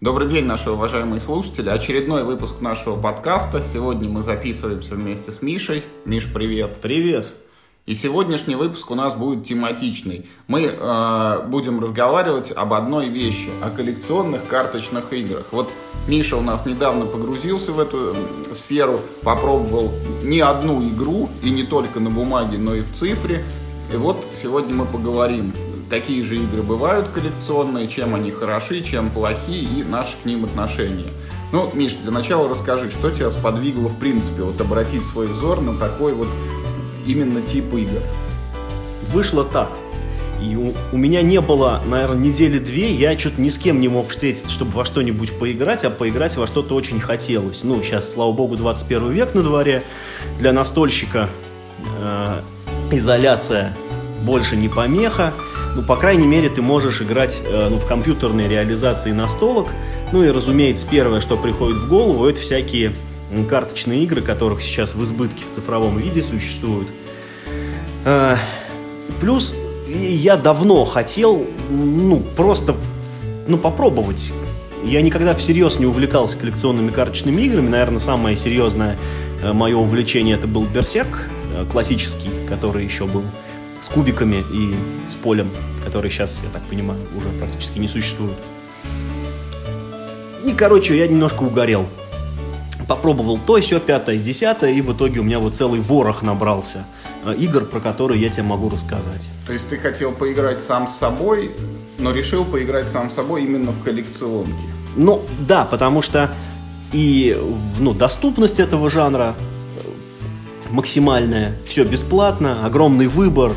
Добрый день, наши уважаемые слушатели. Очередной выпуск нашего подкаста. Сегодня мы записываемся вместе с Мишей. Миш, привет. Привет. И сегодняшний выпуск у нас будет тематичный. Мы э, будем разговаривать об одной вещи, о коллекционных карточных играх. Вот Миша у нас недавно погрузился в эту сферу, попробовал не одну игру, и не только на бумаге, но и в цифре. И вот сегодня мы поговорим, какие же игры бывают коллекционные, чем они хороши, чем плохи и наши к ним отношения. Ну, Миш, для начала расскажи, что тебя сподвигло, в принципе, вот обратить свой взор на такой вот именно тип игр? Вышло так. И у, у меня не было, наверное, недели две, я что-то ни с кем не мог встретиться, чтобы во что-нибудь поиграть, а поиграть во что-то очень хотелось. Ну, сейчас, слава богу, 21 век на дворе. Для настольщика э, изоляция больше не помеха. Ну, по крайней мере, ты можешь играть э, ну, в компьютерной реализации настолок. Ну и, разумеется, первое, что приходит в голову, это всякие карточные игры, которых сейчас в избытке в цифровом виде существуют. А, плюс я давно хотел, ну, просто, ну, попробовать. Я никогда всерьез не увлекался коллекционными карточными играми. Наверное, самое серьезное э, мое увлечение это был Берсерк, э, классический, который еще был с кубиками и с полем, который сейчас, я так понимаю, уже практически не существует. И, короче, я немножко угорел попробовал то, все, пятое, десятое, и в итоге у меня вот целый ворох набрался э, игр, про которые я тебе могу рассказать. То есть ты хотел поиграть сам с собой, но решил поиграть сам с собой именно в коллекционке? Ну, да, потому что и ну, доступность этого жанра э, максимальная, все бесплатно, огромный выбор,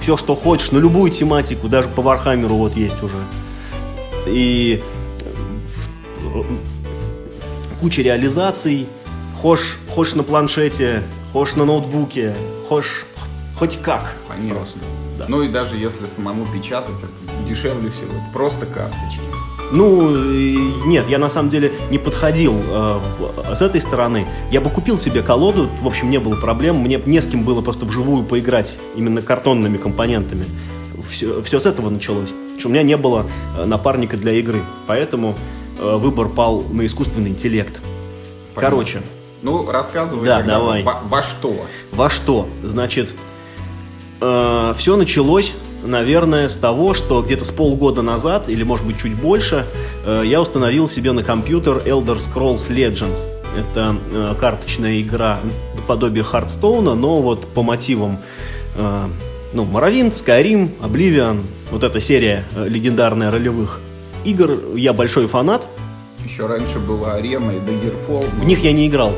все, что хочешь, на любую тематику, даже по Warhammer у вот есть уже. И э, куча реализаций, хошь, хошь на планшете, хошь на ноутбуке, хошь хоть как. Понятно. Просто. Да. Ну и даже если самому печатать, это дешевле всего. Это просто карточки. Ну, нет, я на самом деле не подходил э, в, с этой стороны. Я бы купил себе колоду, в общем, не было проблем. Мне не с кем было просто вживую поиграть именно картонными компонентами. Все, все с этого началось. У меня не было э, напарника для игры. Поэтому Э, выбор пал на искусственный интеллект. Понятно. Короче. Ну, рассказывай да, давай. Во, во что? Во что? Значит, э, все началось, наверное, с того, что где-то с полгода назад, или может быть чуть больше, э, я установил себе на компьютер Elder Scrolls Legends. Это э, карточная игра подобие Хардстоуна, но вот по мотивам э, ну, Morrowind, Skyrim, Oblivion, вот эта серия легендарная ролевых игр я большой фанат. Еще раньше была Арена и Daggerfall. В них я не играл.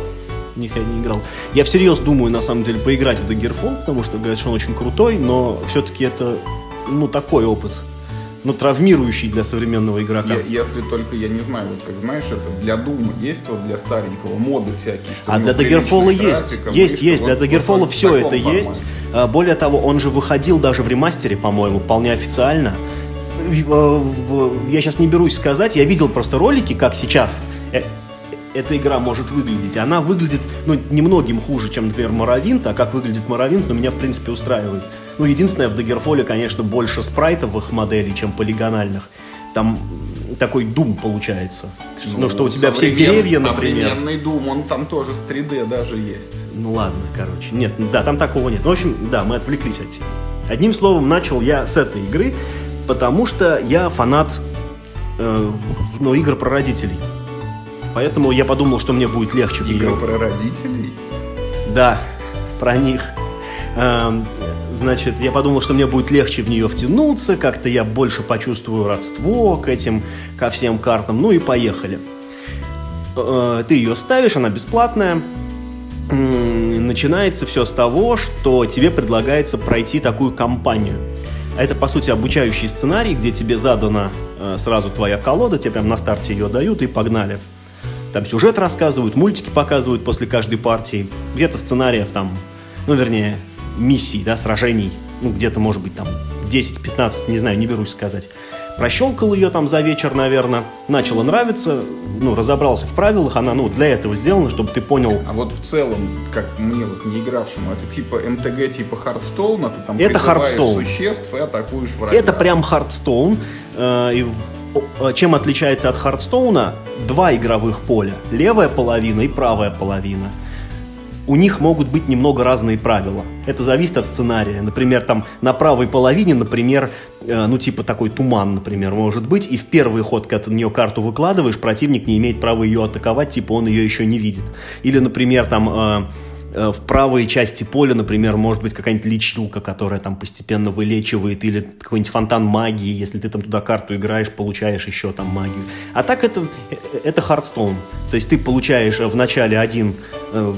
В них я не играл. Я всерьез думаю, на самом деле, поиграть в Daggerfall, потому что говорят, что он очень крутой, но все-таки это, ну, такой опыт ну, травмирующий для современного игрока. Я, если только, я не знаю, вот как знаешь, это для Дума есть вот для старенького моды всякие, что А для Daggerfall есть, есть, есть, для Daggerfall все это формате. есть. А, более того, он же выходил даже в ремастере, по-моему, вполне официально я сейчас не берусь сказать, я видел просто ролики, как сейчас э, эта игра может выглядеть. Она выглядит, ну, немногим хуже, чем, например, Моровинт, а как выглядит Моровинт, но меня, в принципе, устраивает. Ну, единственное, в Daggerfall, конечно, больше спрайтовых моделей, чем полигональных. Там такой дум получается. Ну, ну что у тебя все деревья, например. Современный дум, он там тоже с 3D даже есть. Ну ладно, короче. Нет, да, там такого нет. Ну, в общем, да, мы отвлеклись от темы. Одним словом, начал я с этой игры потому что я фанат э, ну, игр про родителей. Поэтому я подумал, что мне будет легче. Игры про родителей? Да, про них. Э, значит, я подумал, что мне будет легче в нее втянуться, как-то я больше почувствую родство к этим, ко всем картам. Ну и поехали. Э, ты ее ставишь, она бесплатная. Начинается все с того, что тебе предлагается пройти такую кампанию – это, по сути, обучающий сценарий, где тебе задана э, сразу твоя колода, тебе прям на старте ее дают и погнали. Там сюжет рассказывают, мультики показывают после каждой партии. Где-то сценариев там, ну, вернее, миссий, да, сражений. Ну, где-то, может быть, там 10-15, не знаю, не берусь сказать. Прощелкал ее там за вечер, наверное, начало нравиться, ну, разобрался в правилах, она, ну, для этого сделана, чтобы ты понял. А вот в целом, как мне вот не игравшему, это типа MTG, типа Hearthstone, а ты там это Hearthstone. существ и атакуешь врага. Это прям Hearthstone, э, и чем отличается от Хардстоуна? Два игровых поля. Левая половина и правая половина. У них могут быть немного разные правила. Это зависит от сценария. Например, там на правой половине, например, э, ну типа такой туман, например, может быть, и в первый ход, когда ты на нее карту выкладываешь, противник не имеет права ее атаковать, типа он ее еще не видит. Или, например, там... Э, Э, в правой части поля, например, может быть какая-нибудь лечилка, которая там постепенно вылечивает, или какой-нибудь фонтан магии, если ты там туда карту играешь, получаешь еще там магию. А так это, э, это Хардстоун. То есть ты получаешь в начале один... Э,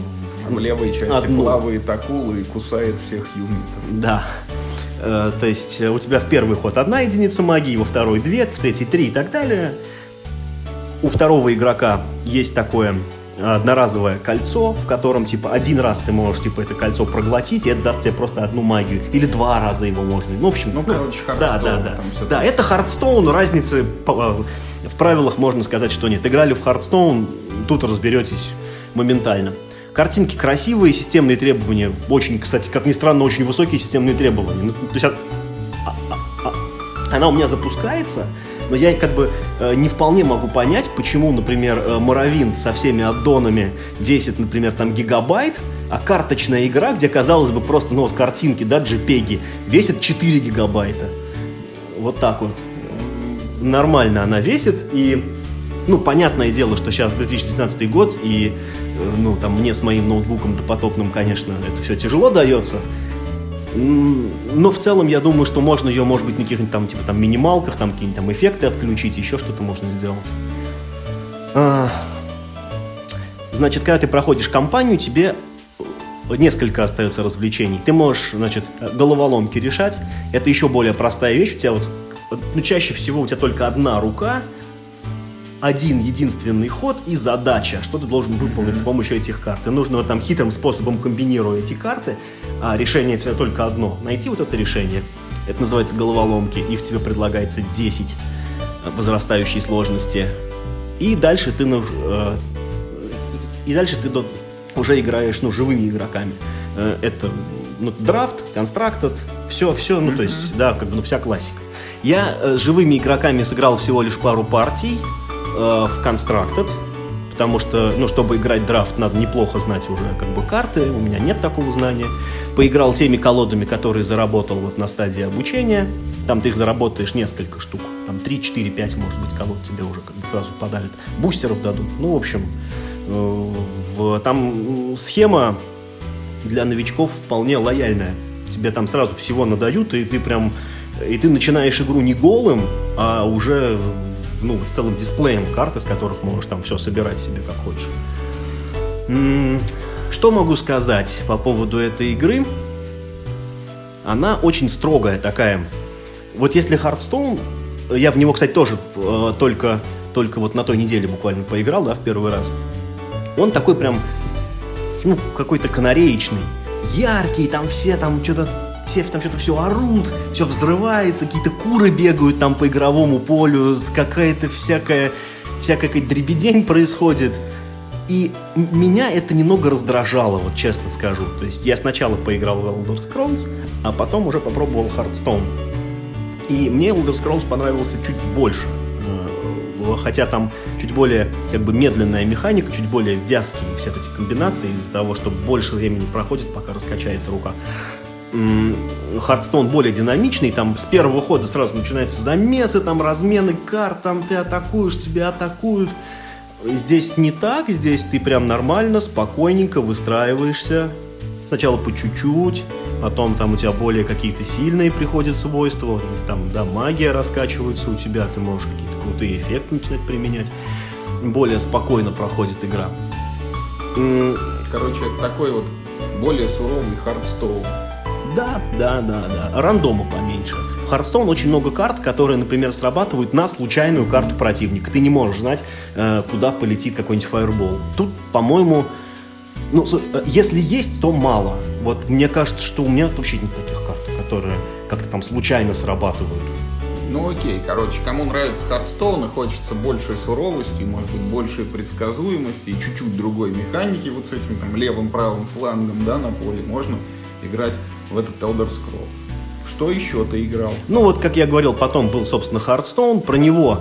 в левой части одну. плавает акула и кусает всех юнитов. Да. То есть у тебя в первый ход одна единица магии, во второй две, в третий три и так далее. У второго игрока есть такое одноразовое кольцо, в котором, типа, один раз ты можешь, типа, это кольцо проглотить, и это даст тебе просто одну магию. Или два раза его можно. Ну, в общем, ну, ну короче, Да, да, да. Да, это Hearthstone, разницы в правилах можно сказать, что нет. Играли в Hearthstone, тут разберетесь моментально. Картинки красивые, системные требования. Очень, кстати, как ни странно, очень высокие системные требования. Ну, то есть, а, а, а, она у меня запускается, но я как бы э, не вполне могу понять, почему, например, э, Morrowind со всеми аддонами весит, например, там гигабайт, а карточная игра, где, казалось бы, просто, ну вот картинки, да, JPEG, весит 4 гигабайта. Вот так вот. Нормально она весит, и, ну, понятное дело, что сейчас 2019 год, и, э, ну, там, мне с моим ноутбуком допотопным, конечно, это все тяжело дается, но в целом я думаю, что можно ее, может быть, на каких-нибудь там, типа, там, минималках, там, какие-нибудь там эффекты отключить, еще что-то можно сделать. А... Значит, когда ты проходишь кампанию, тебе несколько остается развлечений. Ты можешь, значит, головоломки решать. Это еще более простая вещь. У тебя вот, ну, чаще всего у тебя только одна рука, один единственный ход и задача, что ты должен выполнить с помощью этих карт. И нужно вот там хитрым способом комбинируя эти карты, а решение все только одно. Найти вот это решение. Это называется головоломки. Их тебе предлагается 10 возрастающей сложности. И дальше ты, ну, э, и дальше ты уже играешь ну, живыми игроками. Э, это ну, драфт, констрактед, все, все, ну, то есть, да, как бы, ну, вся классика. Я э, с живыми игроками сыграл всего лишь пару партий, в Constructed, потому что, ну, чтобы играть драфт, надо неплохо знать уже как бы карты, у меня нет такого знания. Поиграл теми колодами, которые заработал вот на стадии обучения, там ты их заработаешь несколько штук, там 3, 4, 5, может быть, колод тебе уже как бы сразу подарят, бустеров дадут, ну, в общем, э, в, там схема для новичков вполне лояльная, тебе там сразу всего надают, и ты прям, и ты начинаешь игру не голым, а уже ну, с целым дисплеем карты, с которых можешь там все собирать себе как хочешь. Что могу сказать по поводу этой игры? Она очень строгая такая. Вот если Hearthstone, я в него, кстати, тоже э, только, только вот на той неделе буквально поиграл, да, в первый раз. Он такой прям, ну, какой-то канареечный, яркий, там все там что-то все там что-то все орут, все взрывается, какие-то куры бегают там по игровому полю, какая-то всякая, всякая дребедень происходит. И меня это немного раздражало, вот честно скажу. То есть я сначала поиграл в Elder Scrolls, а потом уже попробовал Hearthstone. И мне Elder Scrolls понравился чуть больше. Э, хотя там чуть более как бы медленная механика, чуть более вязкие все эти комбинации из-за того, что больше времени проходит, пока раскачается рука. Хардстоун более динамичный, там с первого хода сразу начинаются замесы, там размены карт, там ты атакуешь, тебя атакуют. Здесь не так, здесь ты прям нормально, спокойненько выстраиваешься. Сначала по чуть-чуть, потом там у тебя более какие-то сильные приходят свойства, там, да, магия раскачивается у тебя, ты можешь какие-то крутые эффекты начинать применять. Более спокойно проходит игра. Короче, такой вот более суровый Hearthstone. Да, да, да, да. Рандома поменьше. В Hearthstone очень много карт, которые, например, срабатывают на случайную карту противника. Ты не можешь знать, э, куда полетит какой-нибудь fireball. Тут, по-моему, ну, э, если есть, то мало. Вот мне кажется, что у меня вообще нет таких карт, которые как-то там случайно срабатывают. Ну окей, короче, кому нравится Хардстоун и хочется большей суровости, может быть, большей предсказуемости и чуть-чуть другой механики вот с этим там левым-правым флангом, да, на поле, можно играть в этот Elder Scrolls. Что еще ты играл? Ну вот, как я говорил, потом был, собственно, Hearthstone. Про него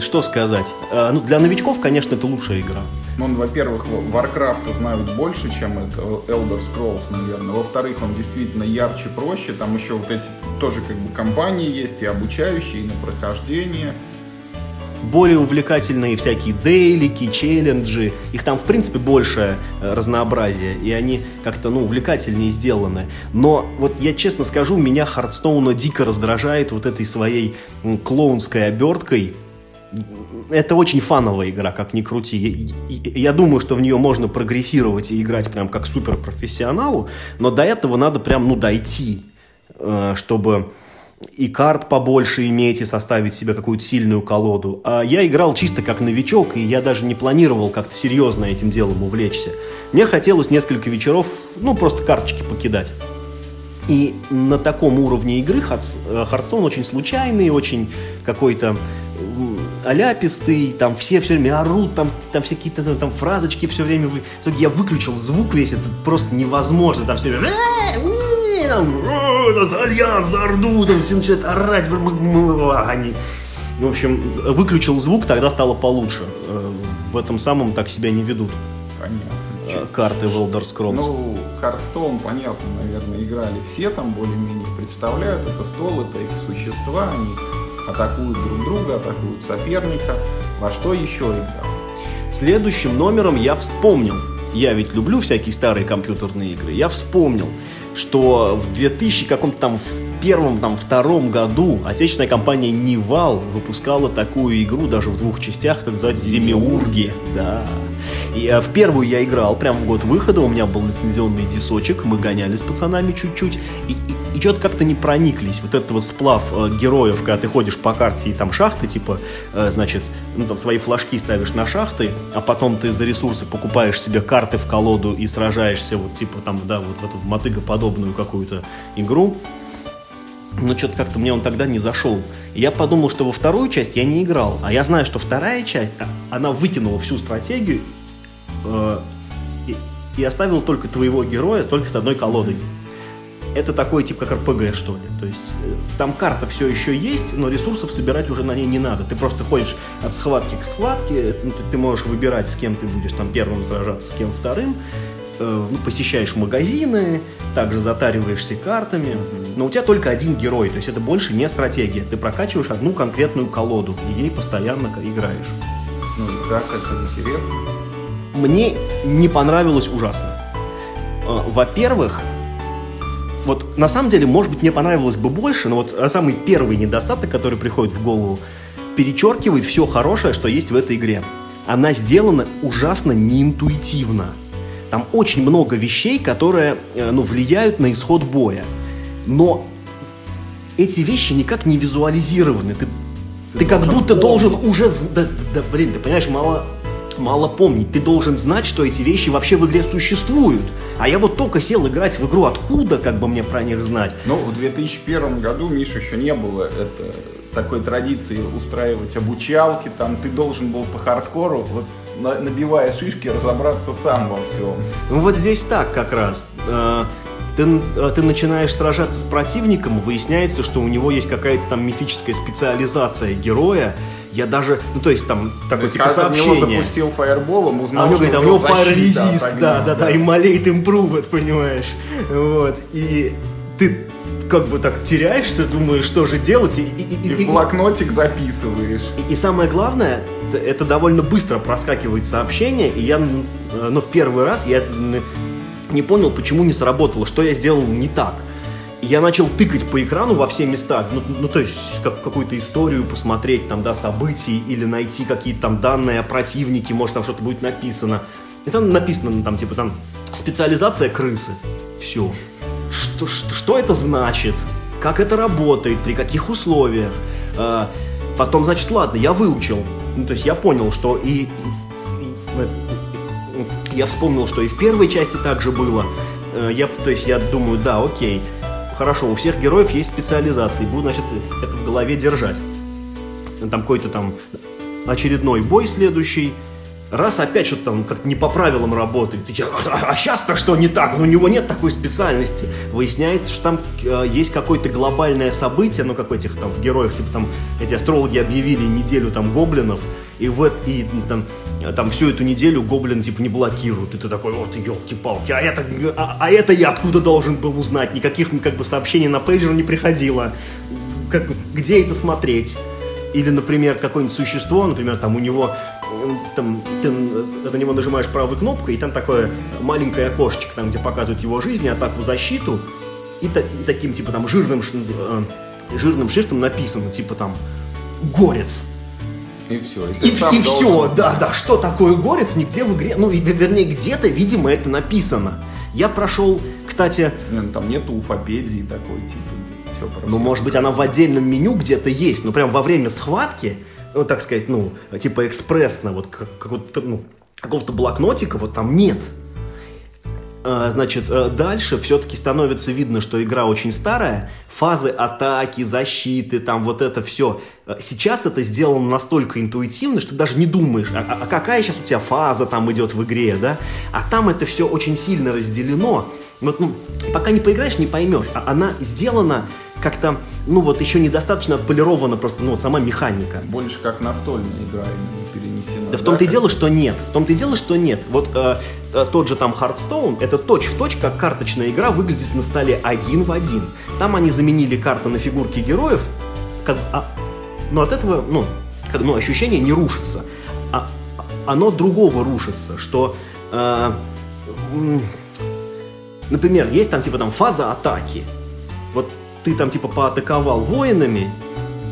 что сказать? Э, ну, для новичков, конечно, это лучшая игра. Ну, он, во-первых, Warcraft знают больше, чем это Elder Scrolls, наверное. Во-вторых, он действительно ярче, проще. Там еще вот эти тоже как бы компании есть и обучающие, и на прохождение более увлекательные всякие дейлики, челленджи. Их там, в принципе, больше э, разнообразия, и они как-то, ну, увлекательнее сделаны. Но вот я честно скажу, меня Хардстоуна дико раздражает вот этой своей клоунской оберткой, это очень фановая игра, как ни крути. Я, думаю, что в нее можно прогрессировать и играть прям как суперпрофессионалу, но до этого надо прям, ну, дойти, э, чтобы и карт побольше иметь, и составить себе какую-то сильную колоду. А я играл чисто как новичок, и я даже не планировал как-то серьезно этим делом увлечься. Мне хотелось несколько вечеров, ну, просто карточки покидать. И на таком уровне игры Хардстоун очень случайный, очень какой-то аляпистый, там все все время орут, там, там все какие-то там, там фразочки все время. Вы... Я выключил звук весь, это просто невозможно. Там все время там, за Альянс, за Орду, там все начинают орать, они... В общем, выключил звук, тогда стало получше. Э, в этом самом так себя не ведут. Понятно. Э, карты в Elder Scrolls. Ну, Hearthstone, понятно, наверное, играли все там более-менее представляют. Это стол, это их существа, они атакуют друг друга, атакуют соперника. Во что еще играл? Следующим номером я вспомнил. Я ведь люблю всякие старые компьютерные игры. Я вспомнил что в 2000 каком-то там в первом, там, втором году отечественная компания Нивал выпускала такую игру даже в двух частях, это называется Демиурги. Да. И а, в первую я играл прямо в год выхода, у меня был лицензионный дисочек, мы гоняли с пацанами чуть-чуть, и, и, и что-то как-то не прониклись. Вот этот вот сплав э, героев, когда ты ходишь по карте и там шахты, типа, э, значит, ну там свои флажки ставишь на шахты, а потом ты за ресурсы покупаешь себе карты в колоду и сражаешься вот типа там, да, вот в эту мотыгоподобную какую-то игру. Но что-то как-то мне он тогда не зашел. Я подумал, что во вторую часть я не играл. А я знаю, что вторая часть, а, она выкинула всю стратегию э, и, и оставила только твоего героя только с одной колодой. Это такой тип как РПГ, что ли. То есть э, там карта все еще есть, но ресурсов собирать уже на ней не надо. Ты просто ходишь от схватки к схватке, ну, ты, ты можешь выбирать, с кем ты будешь там первым сражаться, с кем вторым. Э, ну, посещаешь магазины, также затариваешься картами, но у тебя только один герой, то есть это больше не стратегия. Ты прокачиваешь одну конкретную колоду и ей постоянно играешь. Ну как это интересно? Мне не понравилось ужасно. Э, во-первых, вот на самом деле, может быть, мне понравилось бы больше, но вот самый первый недостаток, который приходит в голову, перечеркивает все хорошее, что есть в этой игре. Она сделана ужасно неинтуитивно. Там очень много вещей, которые э, ну, влияют на исход боя. Но эти вещи никак не визуализированы. Ты, ты, ты как будто помнить. должен уже... Да, да, блин, ты понимаешь, мало, мало помнить. Ты должен знать, что эти вещи вообще в игре существуют. А я вот только сел играть в игру, откуда как бы мне про них знать? Ну, в 2001 году, Миша, еще не было это, такой традиции устраивать обучалки, там ты должен был по хардкору, вот набивая шишки, разобраться сам во всем. Ну вот здесь так как раз. Э, ты, э, ты начинаешь сражаться с противником, выясняется, что у него есть какая-то там мифическая специализация героя. Я даже, ну то есть там такое типа сообщение. него запустил фаерболом, узнал, а него, говорит, а у него resist, да, да, да, и малейт improved, понимаешь. Вот, и ты как бы так теряешься, думаешь, что же делать. И, и, и, и в блокнотик записываешь. И, и самое главное, это довольно быстро проскакивает сообщение, и я, ну, в первый раз я не понял, почему не сработало, что я сделал не так. Я начал тыкать по экрану во все места, ну, ну то есть как, какую-то историю посмотреть, там, да, событий, или найти какие-то там данные о противнике, может, там что-то будет написано. И там написано, там, типа, там, специализация крысы. Все. Что, что, что это значит? Как это работает? При каких условиях? А, потом, значит, ладно, я выучил. Ну, то есть я понял, что и я вспомнил, что и в первой части также было. Э, я, то есть я думаю, да, окей, хорошо, у всех героев есть специализации, буду, значит, это в голове держать. Там какой-то там очередной бой следующий, раз опять что-то там как не по правилам работает, а, а сейчас-то что не так? Ну, у него нет такой специальности. Выясняется, что там э, есть какое-то глобальное событие, ну, как в этих там в героях, типа там эти астрологи объявили неделю там гоблинов, и в и там, там всю эту неделю гоблин типа не блокируют. И ты такой, вот елки-палки, а это, а, а это я откуда должен был узнать? Никаких как бы сообщений на пейджер не приходило. Как, где это смотреть? Или, например, какое-нибудь существо, например, там у него там, ты на него нажимаешь правой кнопкой, и там такое маленькое окошечко, там, где показывают его жизнь, атаку, защиту, и, та, и таким, типа, там, жирным, э, жирным шрифтом написано, типа, там, горец. И все. И, и, и все, да, да, что такое горец, нигде в игре, ну, вернее, где-то, видимо, это написано. Я прошел, кстати... Не, ну, там нету уфопедии такой, типа, все Ну, может быть, она в отдельном меню где-то есть, но прям во время схватки ну, так сказать, ну, типа экспрессно, вот как, какого-то, ну, какого-то блокнотика вот там нет. А, значит, э, дальше все-таки становится видно, что игра очень старая. Фазы атаки, защиты, там вот это все. Э, сейчас это сделано настолько интуитивно, что ты даже не думаешь, а, а, а какая сейчас у тебя фаза там идет в игре, да? А там это все очень сильно разделено. Вот, ну, пока не поиграешь, не поймешь. А она сделана как-то, ну вот еще недостаточно отполирована просто, ну вот сама механика. Больше как настольная игра перенесена. Да, в том-то и дело, что нет. В том-то и дело, что нет. Вот э, э, тот же там Hearthstone, это точь-в-точь, как карточная игра выглядит на столе один в один. Там они заменили карты на фигурки героев, как, а, но от этого, ну, как, ну, ощущение не рушится. А, оно другого рушится, что... Э, например, есть там типа там фаза атаки. Вот ты там типа поатаковал воинами,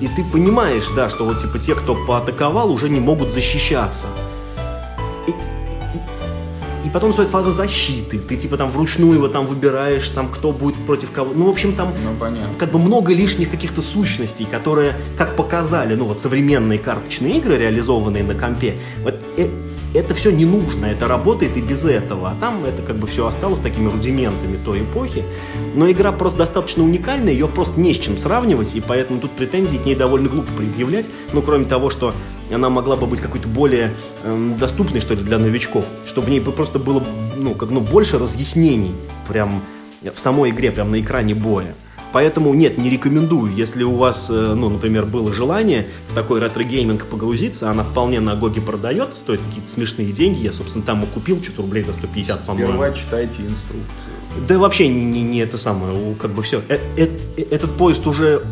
и ты понимаешь, да, что вот типа те, кто поатаковал, уже не могут защищаться. И, и, и потом стоит фаза защиты. Ты типа там вручную его там выбираешь, там кто будет против кого. Ну, в общем, там ну, понятно. как бы много лишних каких-то сущностей, которые, как показали, ну вот современные карточные игры, реализованные на компе, вот э, это все не нужно, это работает и без этого. А там это как бы все осталось такими рудиментами той эпохи. Но игра просто достаточно уникальная, ее просто не с чем сравнивать, и поэтому тут претензии к ней довольно глупо предъявлять. Ну, кроме того, что она могла бы быть какой-то более эм, доступной, что ли, для новичков. Что в ней бы просто было, ну, как, ну, больше разъяснений прям в самой игре, прям на экране боя. Поэтому нет, не рекомендую. Если у вас, э, ну, например, было желание в такой ретро-гейминг погрузиться, она вполне на GOG е продается, стоит какие-то смешные деньги. Я, собственно, там и купил, что-то рублей за 150, по-моему. Сперва читайте инструкцию. Да вообще не, не, не это самое, как бы все. Э, э, этот поезд уже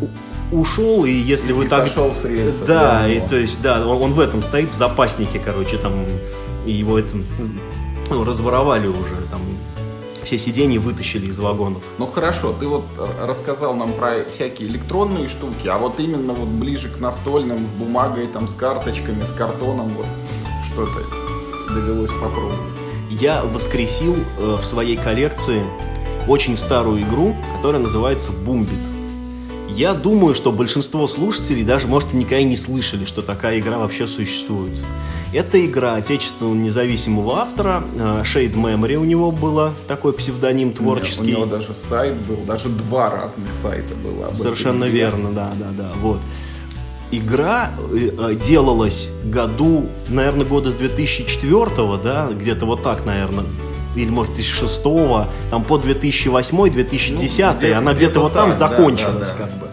ушел, и если и вы так... сошел с рельсов. Да, и то есть, да, он, он в этом стоит, в запаснике, короче, там, и его этим ну, разворовали уже, там, все сиденья вытащили из вагонов. Ну хорошо, ты вот рассказал нам про всякие электронные штуки, а вот именно вот ближе к настольным, с бумагой, там, с карточками, с картоном, вот что-то довелось попробовать. Я воскресил э, в своей коллекции очень старую игру, которая называется Бумбит. Я думаю, что большинство слушателей даже, может, никогда не слышали, что такая игра вообще существует. Это игра отечественного независимого автора. Э, Shade Memory у него было такой псевдоним творческий. У него даже сайт был, даже два разных сайта было. Совершенно верно, да, да, да. Вот. Игра э, э, делалась году, наверное, года с 2004, да, где-то вот так, наверное, или может 2006, там по 2008-2010, ну, она где-то вот там закончилась да, да, да. как бы.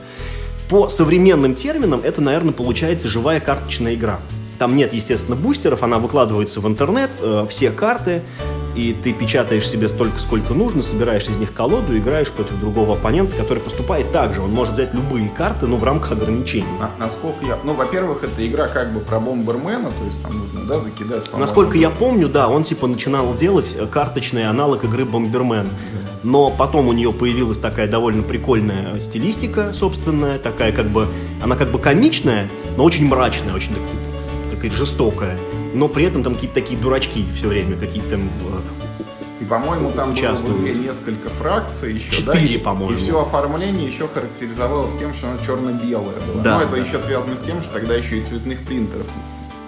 По современным терминам это, наверное, получается живая карточная игра. Там нет, естественно, бустеров, она выкладывается в интернет, э, все карты, и ты печатаешь себе столько, сколько нужно, собираешь из них колоду, играешь против другого оппонента, который поступает так же. Он может взять любые карты, но в рамках ограничений. А, насколько я... Ну, во-первых, это игра как бы про бомбермена, то есть там нужно, да, закидать... Насколько я помню, да, он типа начинал делать э, карточный аналог игры Бомбермен. Но потом у нее появилась такая довольно прикольная стилистика собственная, такая как бы... Она как бы комичная, но очень мрачная, очень такая жестокая, но при этом там какие-то такие дурачки все время, какие-то там и, по-моему, там участвуют. было несколько фракций еще, Четыре, да? по-моему. И все оформление еще характеризовалось тем, что оно черно-белое было. Да, Но это да. еще связано с тем, что тогда еще и цветных принтеров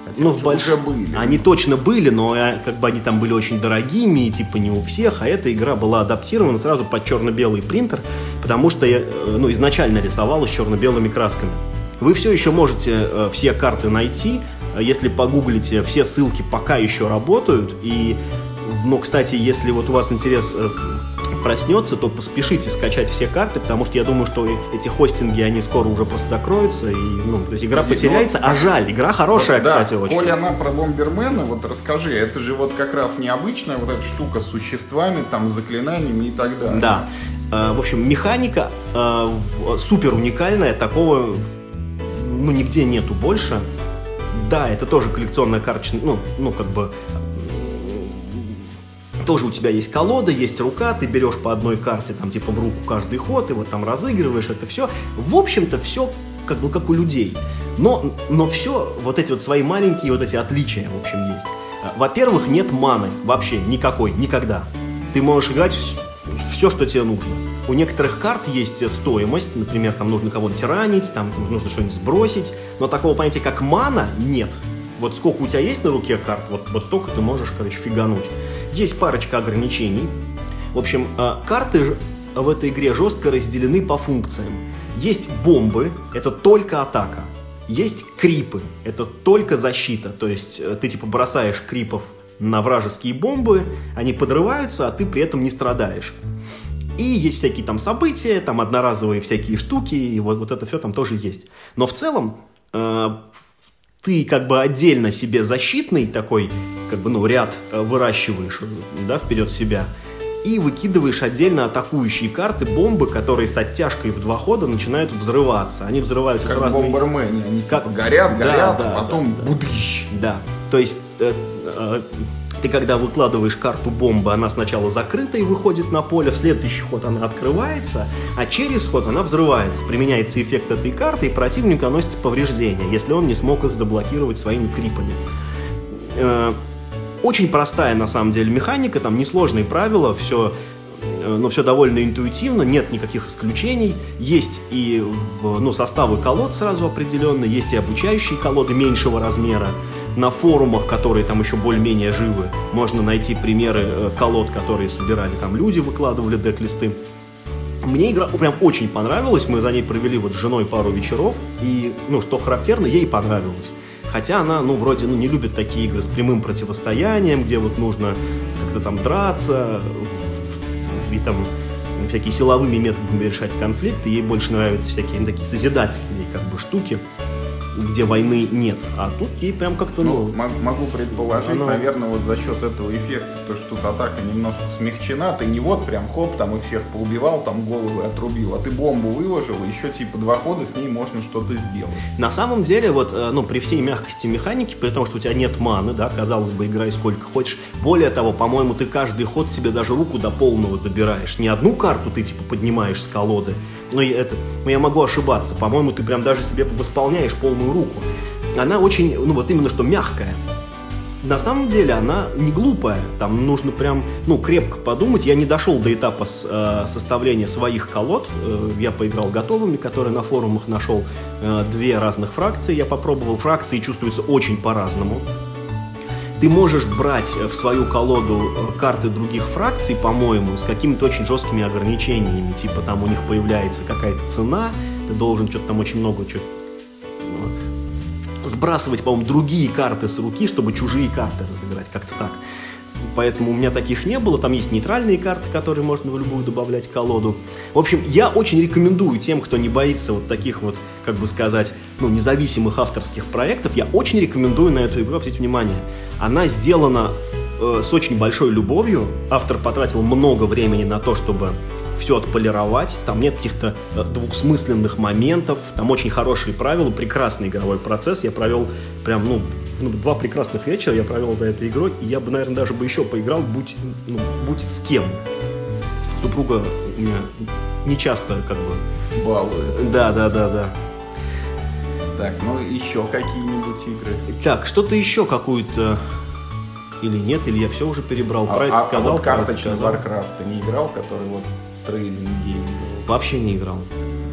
Хотя ну, в больш... уже были. Они точно были, но э, как бы они там были очень дорогими, и типа не у всех, а эта игра была адаптирована сразу под черно-белый принтер, потому что э, ну, изначально рисовалась черно-белыми красками. Вы все еще можете э, все карты найти Если погуглите, все ссылки пока еще работают. И, но, кстати, если вот у вас интерес э, проснется, то поспешите скачать все карты, потому что я думаю, что эти хостинги, они скоро уже просто закроются, и, ну, то есть игра потеряется, а жаль, игра хорошая, Вот, да, кстати, очень. Коля, она про Бомбермена, вот расскажи, это же вот как раз необычная вот эта штука с существами, там, с заклинаниями и так далее. Да. Э, В общем, механика э, супер уникальная, такого ну, нигде нету больше. Да, это тоже коллекционная карточная, ну, ну, как бы тоже у тебя есть колода, есть рука, ты берешь по одной карте, там, типа, в руку каждый ход, и вот там разыгрываешь это все. В общем-то, все как бы как у людей. Но, но все, вот эти вот свои маленькие вот эти отличия, в общем, есть. А, Во-первых, нет маны вообще никакой, никогда. Ты можешь играть все, что тебе нужно. У некоторых карт есть стоимость, например, там нужно кого-то тиранить, там нужно что-нибудь сбросить, но такого понятия, как мана, нет. Вот сколько у тебя есть на руке карт, вот, вот столько ты можешь, короче, фигануть. Есть парочка ограничений. В общем, э, карты в этой игре жестко разделены по функциям. Есть бомбы, это только атака. Есть крипы, это только защита. То есть э, ты типа бросаешь крипов на вражеские бомбы, они подрываются, а ты при этом не страдаешь. И есть всякие там события, там одноразовые всякие штуки, и вот, вот это все там тоже есть. Но в целом э, ты как бы отдельно себе защитный такой, как бы, ну, ряд э, выращиваешь, э, да, вперед себя, и выкидываешь отдельно атакующие карты, бомбы, которые с оттяжкой в два хода начинают взрываться. Они взрываются Как с в разной... Бомбермене, они Как- типа горят, Да, горят, да, а потом да, да. будыщ. Да, то есть э, э, ты когда выкладываешь карту бомбы, она сначала закрыта и выходит на поле, в следующий ход она открывается, а через ход она взрывается. Применяется эффект этой карты, и противник наносит повреждения, если он не смог их заблокировать своими крипами. Э, очень простая на самом деле механика, там несложные правила, все но все довольно интуитивно, нет никаких исключений. Есть и в, ну, составы колод сразу определенные, есть и обучающие колоды меньшего размера. На форумах, которые там еще более-менее живы, можно найти примеры э, колод, которые собирали там люди, выкладывали дек-листы. Мне игра прям очень понравилась, мы за ней провели вот с женой пару вечеров, и, ну, что характерно, ей понравилось. Хотя она, ну, вроде, ну, не любит такие игры с прямым противостоянием, где вот нужно как-то там драться, и там всякие силовыми методами решать конфликты. Ей больше нравятся всякие ну, такие созидательные как бы штуки, где войны нет. А тут ей прям как-то, Ну, ну, мо- могу предположить, оно- наверное, вот за счет этого эффекта, то, что тут атака немножко смягчена, ты не вот прям хоп, там и всех поубивал, там головы отрубил, а ты бомбу выложил, и еще типа два хода с ней можно что-то сделать. На самом деле, вот, э, ну, при всей мягкости механики, при том, что у тебя нет маны, да, казалось бы, играй сколько хочешь. Более того, по-моему, ты каждый ход себе даже руку до полного добираешь. Не одну карту ты, типа, поднимаешь с колоды. Ну, и это, ну, я могу ошибаться. По-моему, ты прям даже себе восполняешь полную руку. Она очень, ну, вот именно что мягкая. На самом деле она не глупая, там нужно прям, ну, крепко подумать. Я не дошел до этапа с- э, составления своих колод. Э, я поиграл готовыми, которые на форумах нашел э, две разных фракции. Я попробовал. Фракции чувствуются очень по-разному. Ты можешь брать в свою колоду э, карты других фракций, по-моему, с какими-то очень жесткими ограничениями. Типа там у них появляется какая-то цена, ты должен что-то там очень много что сбрасывать, по-моему, другие карты с руки, чтобы чужие карты разыграть, как-то так. Поэтому у меня таких не было. Там есть нейтральные карты, которые можно в любую добавлять колоду. В общем, я очень рекомендую тем, кто не боится вот таких вот, как бы сказать, ну, независимых авторских проектов, я очень рекомендую на эту игру обратить внимание. Она сделана э, с очень большой любовью. Автор потратил много времени на то, чтобы все отполировать, там нет каких-то э, двухсмысленных моментов, там очень хорошие правила, прекрасный игровой процесс. Я провел прям, ну, ну, два прекрасных вечера я провел за этой игрой, и я бы, наверное, даже бы еще поиграл, будь, ну, будь с кем. Супруга у меня не часто, как бы, Балует. да, да, да, да. Так, ну еще какие-нибудь игры? Так, что-то еще какую-то или нет, или я все уже перебрал. А, это а- а сказал, вот про это карточный сказал. Warcraft ты не играл, который вот trading game был? Вообще не играл.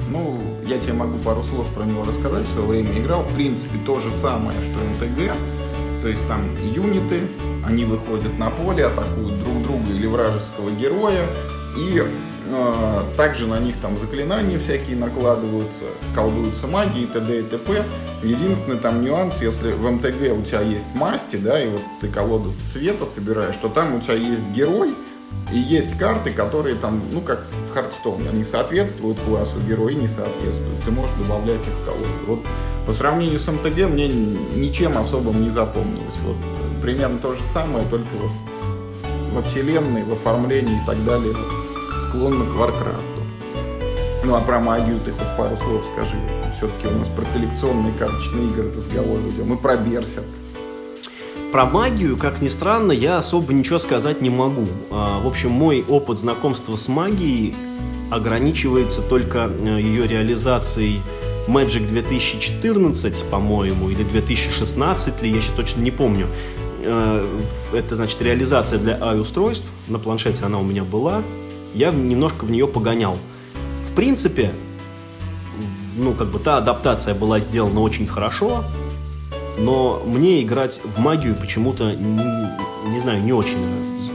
Ну, я тебе могу пару слов про него рассказать. В свое время играл. В принципе, то же самое, что МТГ. То есть там юниты, они выходят на поле, атакуют друг друга или вражеского героя. И э, также на них там заклинания всякие накладываются, колдуются магии, т.д. и т.п. Единственный там нюанс, если в МТГ у тебя есть масти, да, и вот ты колоду цвета собираешь, то там у тебя есть герой, и есть карты, которые там, ну, как в Хардстоуне, они соответствуют классу, герои не соответствуют. Ты можешь добавлять их в колоду. Вот по сравнению с МТГ мне ничем особым не запомнилось. Вот примерно то же самое, только вот во вселенной, в оформлении и так далее склонны к Варкрафту. Ну а про магию ты хоть пару слов скажи. Все-таки у нас про коллекционные карточные игры разговор идем. И про Берсерк. Про магию, как ни странно, я особо ничего сказать не могу. А, в общем, мой опыт знакомства с магией ограничивается только э, ее реализацией Magic 2014, по-моему, или 2016 ли, я сейчас точно не помню. Э, это, значит, реализация для i-устройств. На планшете она у меня была. Я немножко в нее погонял. В принципе, ну, как бы та адаптация была сделана очень хорошо, но мне играть в магию почему-то, не, не знаю, не очень нравится.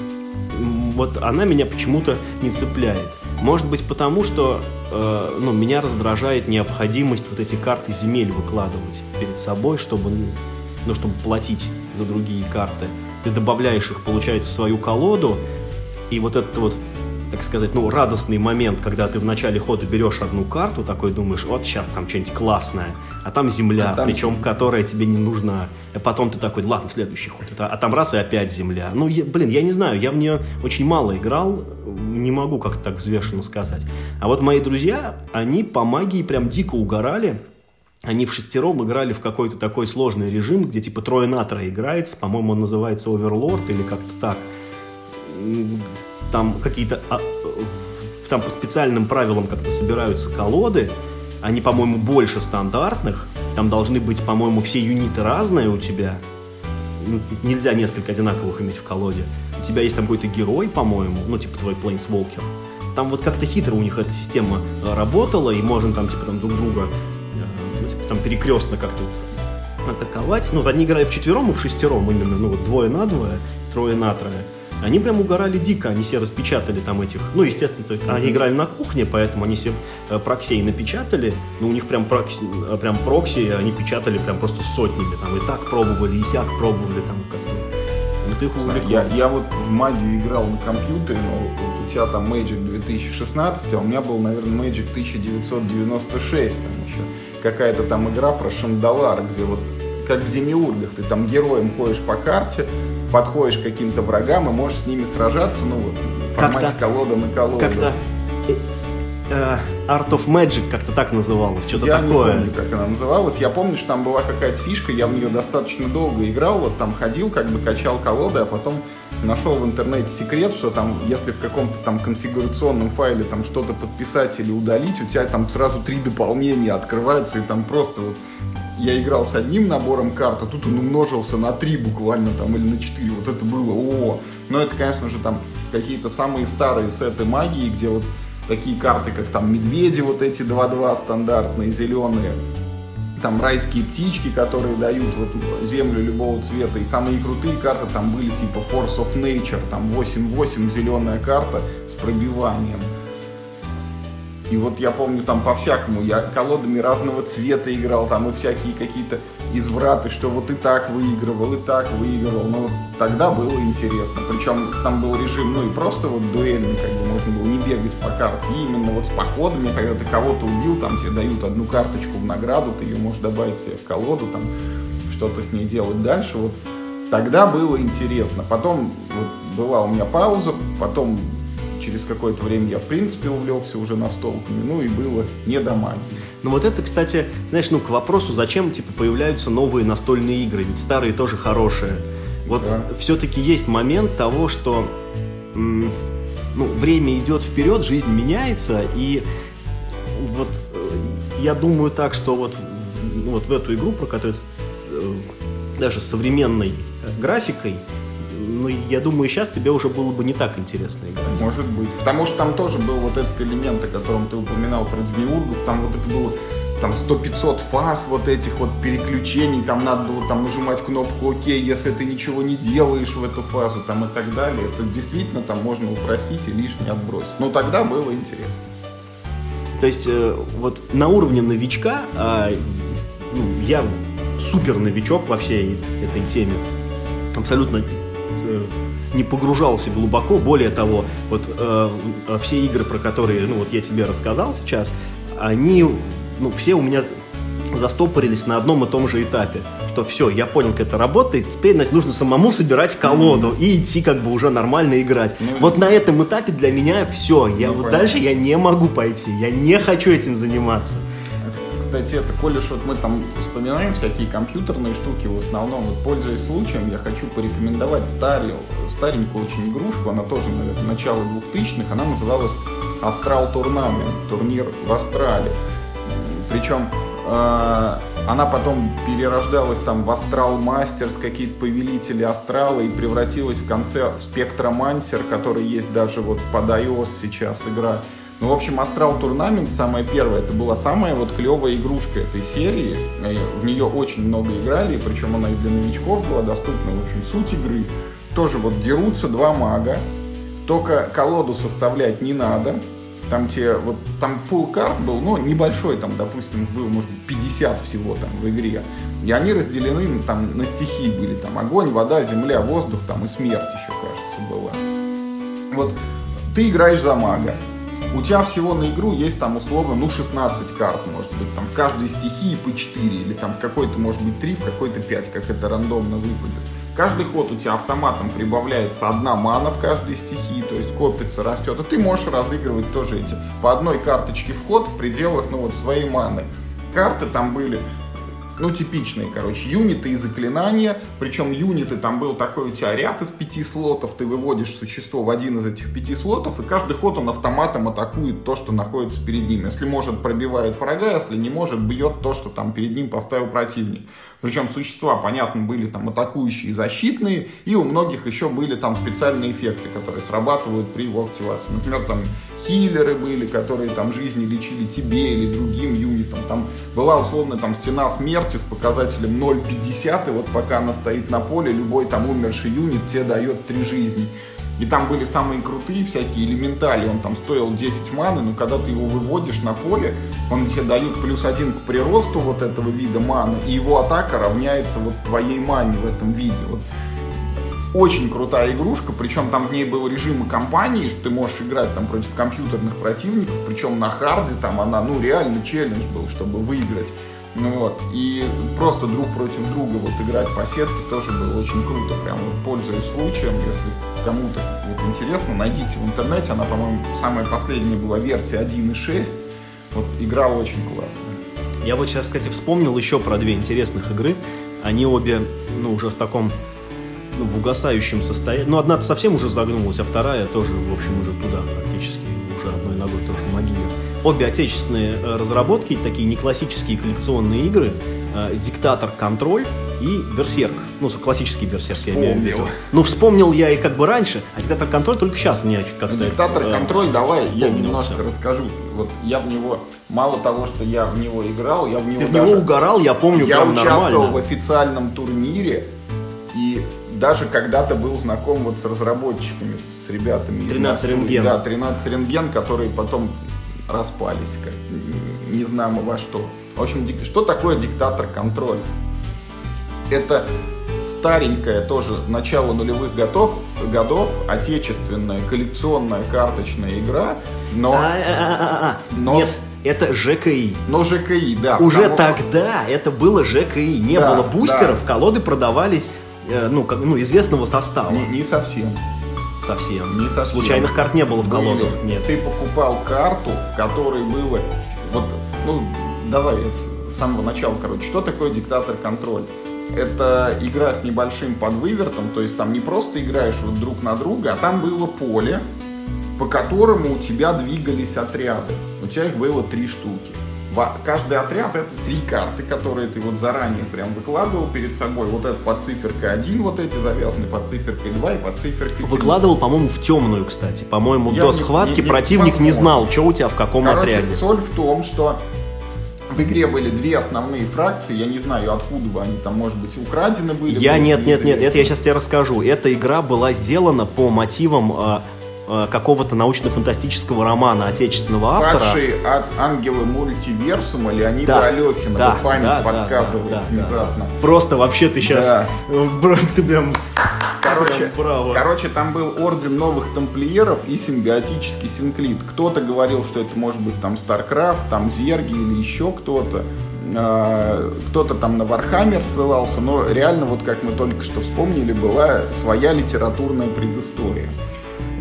Вот она меня почему-то не цепляет. Может быть потому, что э, ну, меня раздражает необходимость вот эти карты земель выкладывать перед собой, чтобы, ну, чтобы платить за другие карты. Ты добавляешь их, получается, в свою колоду, и вот этот вот так сказать, ну, радостный момент, когда ты в начале хода берешь одну карту, такой думаешь, вот сейчас там что-нибудь классное, а там земля, а там... причем которая тебе не нужна. А потом ты такой, ладно, в следующий ход. А там раз и опять земля. Ну, я, блин, я не знаю, я в нее очень мало играл, не могу как-то так взвешенно сказать. А вот мои друзья, они по магии прям дико угорали, они в шестером играли в какой-то такой сложный режим, где типа трое на трое играется, по-моему, он называется Overlord или как-то так там какие-то а, там по специальным правилам как-то собираются колоды, они, по-моему, больше стандартных, там должны быть, по-моему, все юниты разные у тебя, ну, нельзя несколько одинаковых иметь в колоде. У тебя есть там какой-то герой, по-моему, ну, типа твой Planeswalker. Там вот как-то хитро у них эта система э, работала, и можно там, типа, там друг друга, э, ну, типа, там перекрестно как-то атаковать. Ну, вот они играют в четвером и в шестером именно, ну, вот двое на двое, трое на трое. Они прям угорали дико, они себе распечатали там этих, ну, естественно, то, они играли на кухне, поэтому они себе э, проксей напечатали, но у них прям, прокси, э, прям прокси они печатали прям просто сотнями, там, и так пробовали, и сяк пробовали, там, как бы. Вот их увлекло. Я, я вот в магию играл на компьютере, но вот у тебя там Magic 2016, а у меня был, наверное, Magic 1996, там еще какая-то там игра про Шандалар, где вот как в Демиургах, ты там героем ходишь по карте, подходишь к каким-то врагам и можешь с ними сражаться, ну, вот, в формате колода на колоду. Как-то э, Art of Magic как-то так называлось, что-то я такое. Я не помню, как она называлась. Я помню, что там была какая-то фишка, я в нее достаточно долго играл, вот там ходил, как бы качал колоды, а потом нашел в интернете секрет, что там, если в каком-то там конфигурационном файле там что-то подписать или удалить, у тебя там сразу три дополнения открываются, и там просто вот я играл с одним набором карт, а тут он умножился на три буквально там или на четыре. Вот это было о. Но это, конечно же, там какие-то самые старые сеты магии, где вот такие карты, как там медведи, вот эти 2-2 стандартные, зеленые, там райские птички, которые дают вот землю любого цвета. И самые крутые карты там были типа Force of Nature, там 8-8 зеленая карта с пробиванием. И вот я помню там по-всякому, я колодами разного цвета играл, там и всякие какие-то извраты, что вот и так выигрывал, и так выигрывал. Но вот тогда было интересно. Причем там был режим, ну и просто вот дуэльный, как бы можно было не бегать по карте. И именно вот с походами, когда ты кого-то убил, там тебе дают одну карточку в награду, ты ее можешь добавить себе в колоду, там что-то с ней делать дальше. Вот тогда было интересно. Потом вот была у меня пауза, потом через какое-то время я, в принципе, увлекся уже настолками, ну и было не до магии. Ну вот это, кстати, знаешь, ну к вопросу, зачем, типа, появляются новые настольные игры, ведь старые тоже хорошие. Вот да. все-таки есть момент того, что ну, время идет вперед, жизнь меняется, и вот э, я думаю так, что вот, вот в эту игру, про которую э, даже современной графикой, ну, я думаю, сейчас тебе уже было бы не так интересно играть. Может быть. Потому что там тоже был вот этот элемент, о котором ты упоминал про Демиургов. Там вот это было там 100-500 фаз вот этих вот переключений, там надо было там нажимать кнопку ОК, если ты ничего не делаешь в эту фазу, там и так далее. Это действительно там можно упростить и лишнее отбросить. Но тогда было интересно. То есть э, вот на уровне новичка э, ну, я супер новичок во всей этой теме. Абсолютно не погружался глубоко. Более того, вот э, все игры, про которые ну, вот я тебе рассказал сейчас, они ну, все у меня застопорились на одном и том же этапе. Что все, я понял, как это работает, теперь нужно самому собирать колоду mm-hmm. и идти как бы уже нормально играть. Ну, вот на этом этапе для меня все. Я ну, вот понятно. дальше я не могу пойти, я не хочу этим заниматься. Кстати, это, коли вот мы там вспоминаем всякие компьютерные штуки, в основном, вот, пользуясь случаем, я хочу порекомендовать старую, старенькую очень игрушку, она тоже, наверное, начало 2000-х, она называлась Астрал Турнамент, турнир в Австралии. Причем э, она потом перерождалась там в Астрал Мастерс, какие-то повелители Астрала и превратилась в конце в Спектромансер, который есть даже вот под iOS сейчас игра. Ну, в общем, Астрал Турнамент, самая первая, это была самая вот клевая игрушка этой серии. В нее очень много играли, причем она и для новичков была доступна. В общем, суть игры тоже вот дерутся два мага, только колоду составлять не надо, там те, вот там пул карт был, ну, небольшой, там, допустим, было, может быть, 50 всего там в игре. И они разделены там на стихии были, там, огонь, вода, земля, воздух, там, и смерть еще, кажется, была. Вот ты играешь за мага, у тебя всего на игру есть там условно, ну, 16 карт, может быть, там в каждой стихии по 4, или там в какой-то, может быть, 3, в какой-то 5, как это рандомно выпадет. Каждый ход у тебя автоматом прибавляется одна мана в каждой стихии, то есть копится, растет. И ты можешь разыгрывать тоже эти по одной карточке вход в пределах ну, вот, своей маны. Карты там были ну, типичные, короче, юниты и заклинания. Причем юниты, там был такой у тебя ряд из пяти слотов, ты выводишь существо в один из этих пяти слотов, и каждый ход он автоматом атакует то, что находится перед ним. Если может, пробивает врага, если не может, бьет то, что там перед ним поставил противник. Причем существа, понятно, были там атакующие и защитные, и у многих еще были там специальные эффекты, которые срабатывают при его активации. Например, там хиллеры были, которые там жизни лечили тебе или другим юнитам. Там была условно там стена смерти с показателем 0,50, и вот пока она стоит на поле, любой там умерший юнит тебе дает 3 жизни. И там были самые крутые всякие элементали, он там стоил 10 маны, но когда ты его выводишь на поле, он тебе дает плюс один к приросту вот этого вида маны, и его атака равняется вот твоей мане в этом виде. Вот очень крутая игрушка, причем там в ней был режим компании, что ты можешь играть там против компьютерных противников, причем на харде там она, ну, реально челлендж был, чтобы выиграть. Ну вот, и просто друг против друга вот играть по сетке тоже было очень круто, прям вот пользуясь случаем, если кому-то вот интересно, найдите в интернете, она, по-моему, самая последняя была версия 1.6, вот игра очень классная. Я вот сейчас, кстати, вспомнил еще про две интересных игры, они обе, ну, уже в таком ну, в угасающем состоянии. Ну, одна совсем уже загнулась, а вторая тоже, в общем, уже туда практически, уже одной ногой тоже. Обе отечественные э, разработки, такие не классические коллекционные игры, э, «Диктатор. Контроль» и «Берсерк». Ну, классический «Берсерк» вспомнил. я имею в виду. Ну, вспомнил я и как бы раньше, а «Диктатор. Контроль» только сейчас мне как-то... «Диктатор. Э, Контроль», давай я немножко расскажу. Вот я в него, мало того, что я в него играл, я в него Ты в него угорал, я помню, Я участвовал нормально. в официальном турнире, и даже когда-то был знаком вот с разработчиками, с ребятами. 13 рентген. Да, 13 рентген, которые потом распались, как, не знамо во что. В общем, что такое диктатор контроль? Это старенькая тоже начало нулевых годов, годов отечественная коллекционная карточная игра, но... А, а, а, но Нет, это ЖКИ. Но ЖКИ, да. Уже потому... тогда это было ЖКИ. Не да, было бустеров, да. колоды продавались Э, ну, как, ну, известного состава. Не, не совсем. Совсем. Не совсем. Случайных карт не было в колоде. Нет. Ты покупал карту, в которой было... Вот, ну, давай с самого начала, короче. Что такое диктатор контроль? Это игра с небольшим подвывертом, то есть там не просто играешь вот друг на друга, а там было поле, по которому у тебя двигались отряды. У тебя их было три штуки каждый отряд это три карты, которые ты вот заранее прям выкладывал перед собой. Вот это под циферкой 1, вот эти завязаны под циферкой 2 и под циферкой 3. Выкладывал, по-моему, в темную, кстати. По-моему, до схватки не, не, противник не знал, что у тебя в каком Короче, отряде. соль в том, что в игре были две основные фракции, я не знаю, откуда они там, может быть, украдены были. Я нет, нет, нет, это я сейчас тебе расскажу. Эта игра была сделана по мотивам а, какого-то научно-фантастического романа отечественного автора. Падшие ангелы Мультиверсума Леонида Да, Алехина. да, Вот память да, да, подсказывает да, да, внезапно. Просто вообще ты сейчас... Да. Ты прям... Короче, браво. короче, там был орден новых тамплиеров и симбиотический синклит. Кто-то говорил, что это может быть там StarCraft, там Зерги или еще кто-то. А, Кто-то там на Warhammer ссылался, но реально, вот как мы только что вспомнили, была своя литературная предыстория.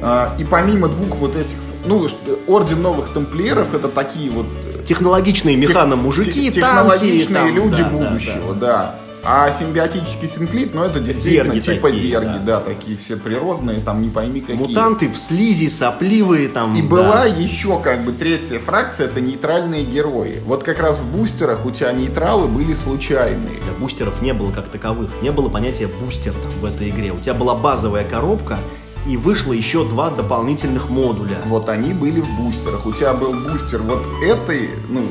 А, И помимо двух вот этих, ну, ш- орден новых тамплиеров, это такие вот Технологичные механо-мужики, Тех- танки, технологичные там, люди да, да, будущего, да. А симбиотический синклит, ну это действительно Зерги типа такие, зерги, да. да. такие все природные, там не пойми какие. Мутанты в слизи, сопливые там. И да. была еще как бы третья фракция, это нейтральные герои. Вот как раз в бустерах у тебя нейтралы были случайные. Да, бустеров не было как таковых. Не было понятия бустер там в этой игре. У тебя была базовая коробка, и вышло еще два дополнительных модуля. Вот они были в бустерах. У тебя был бустер вот этой, ну,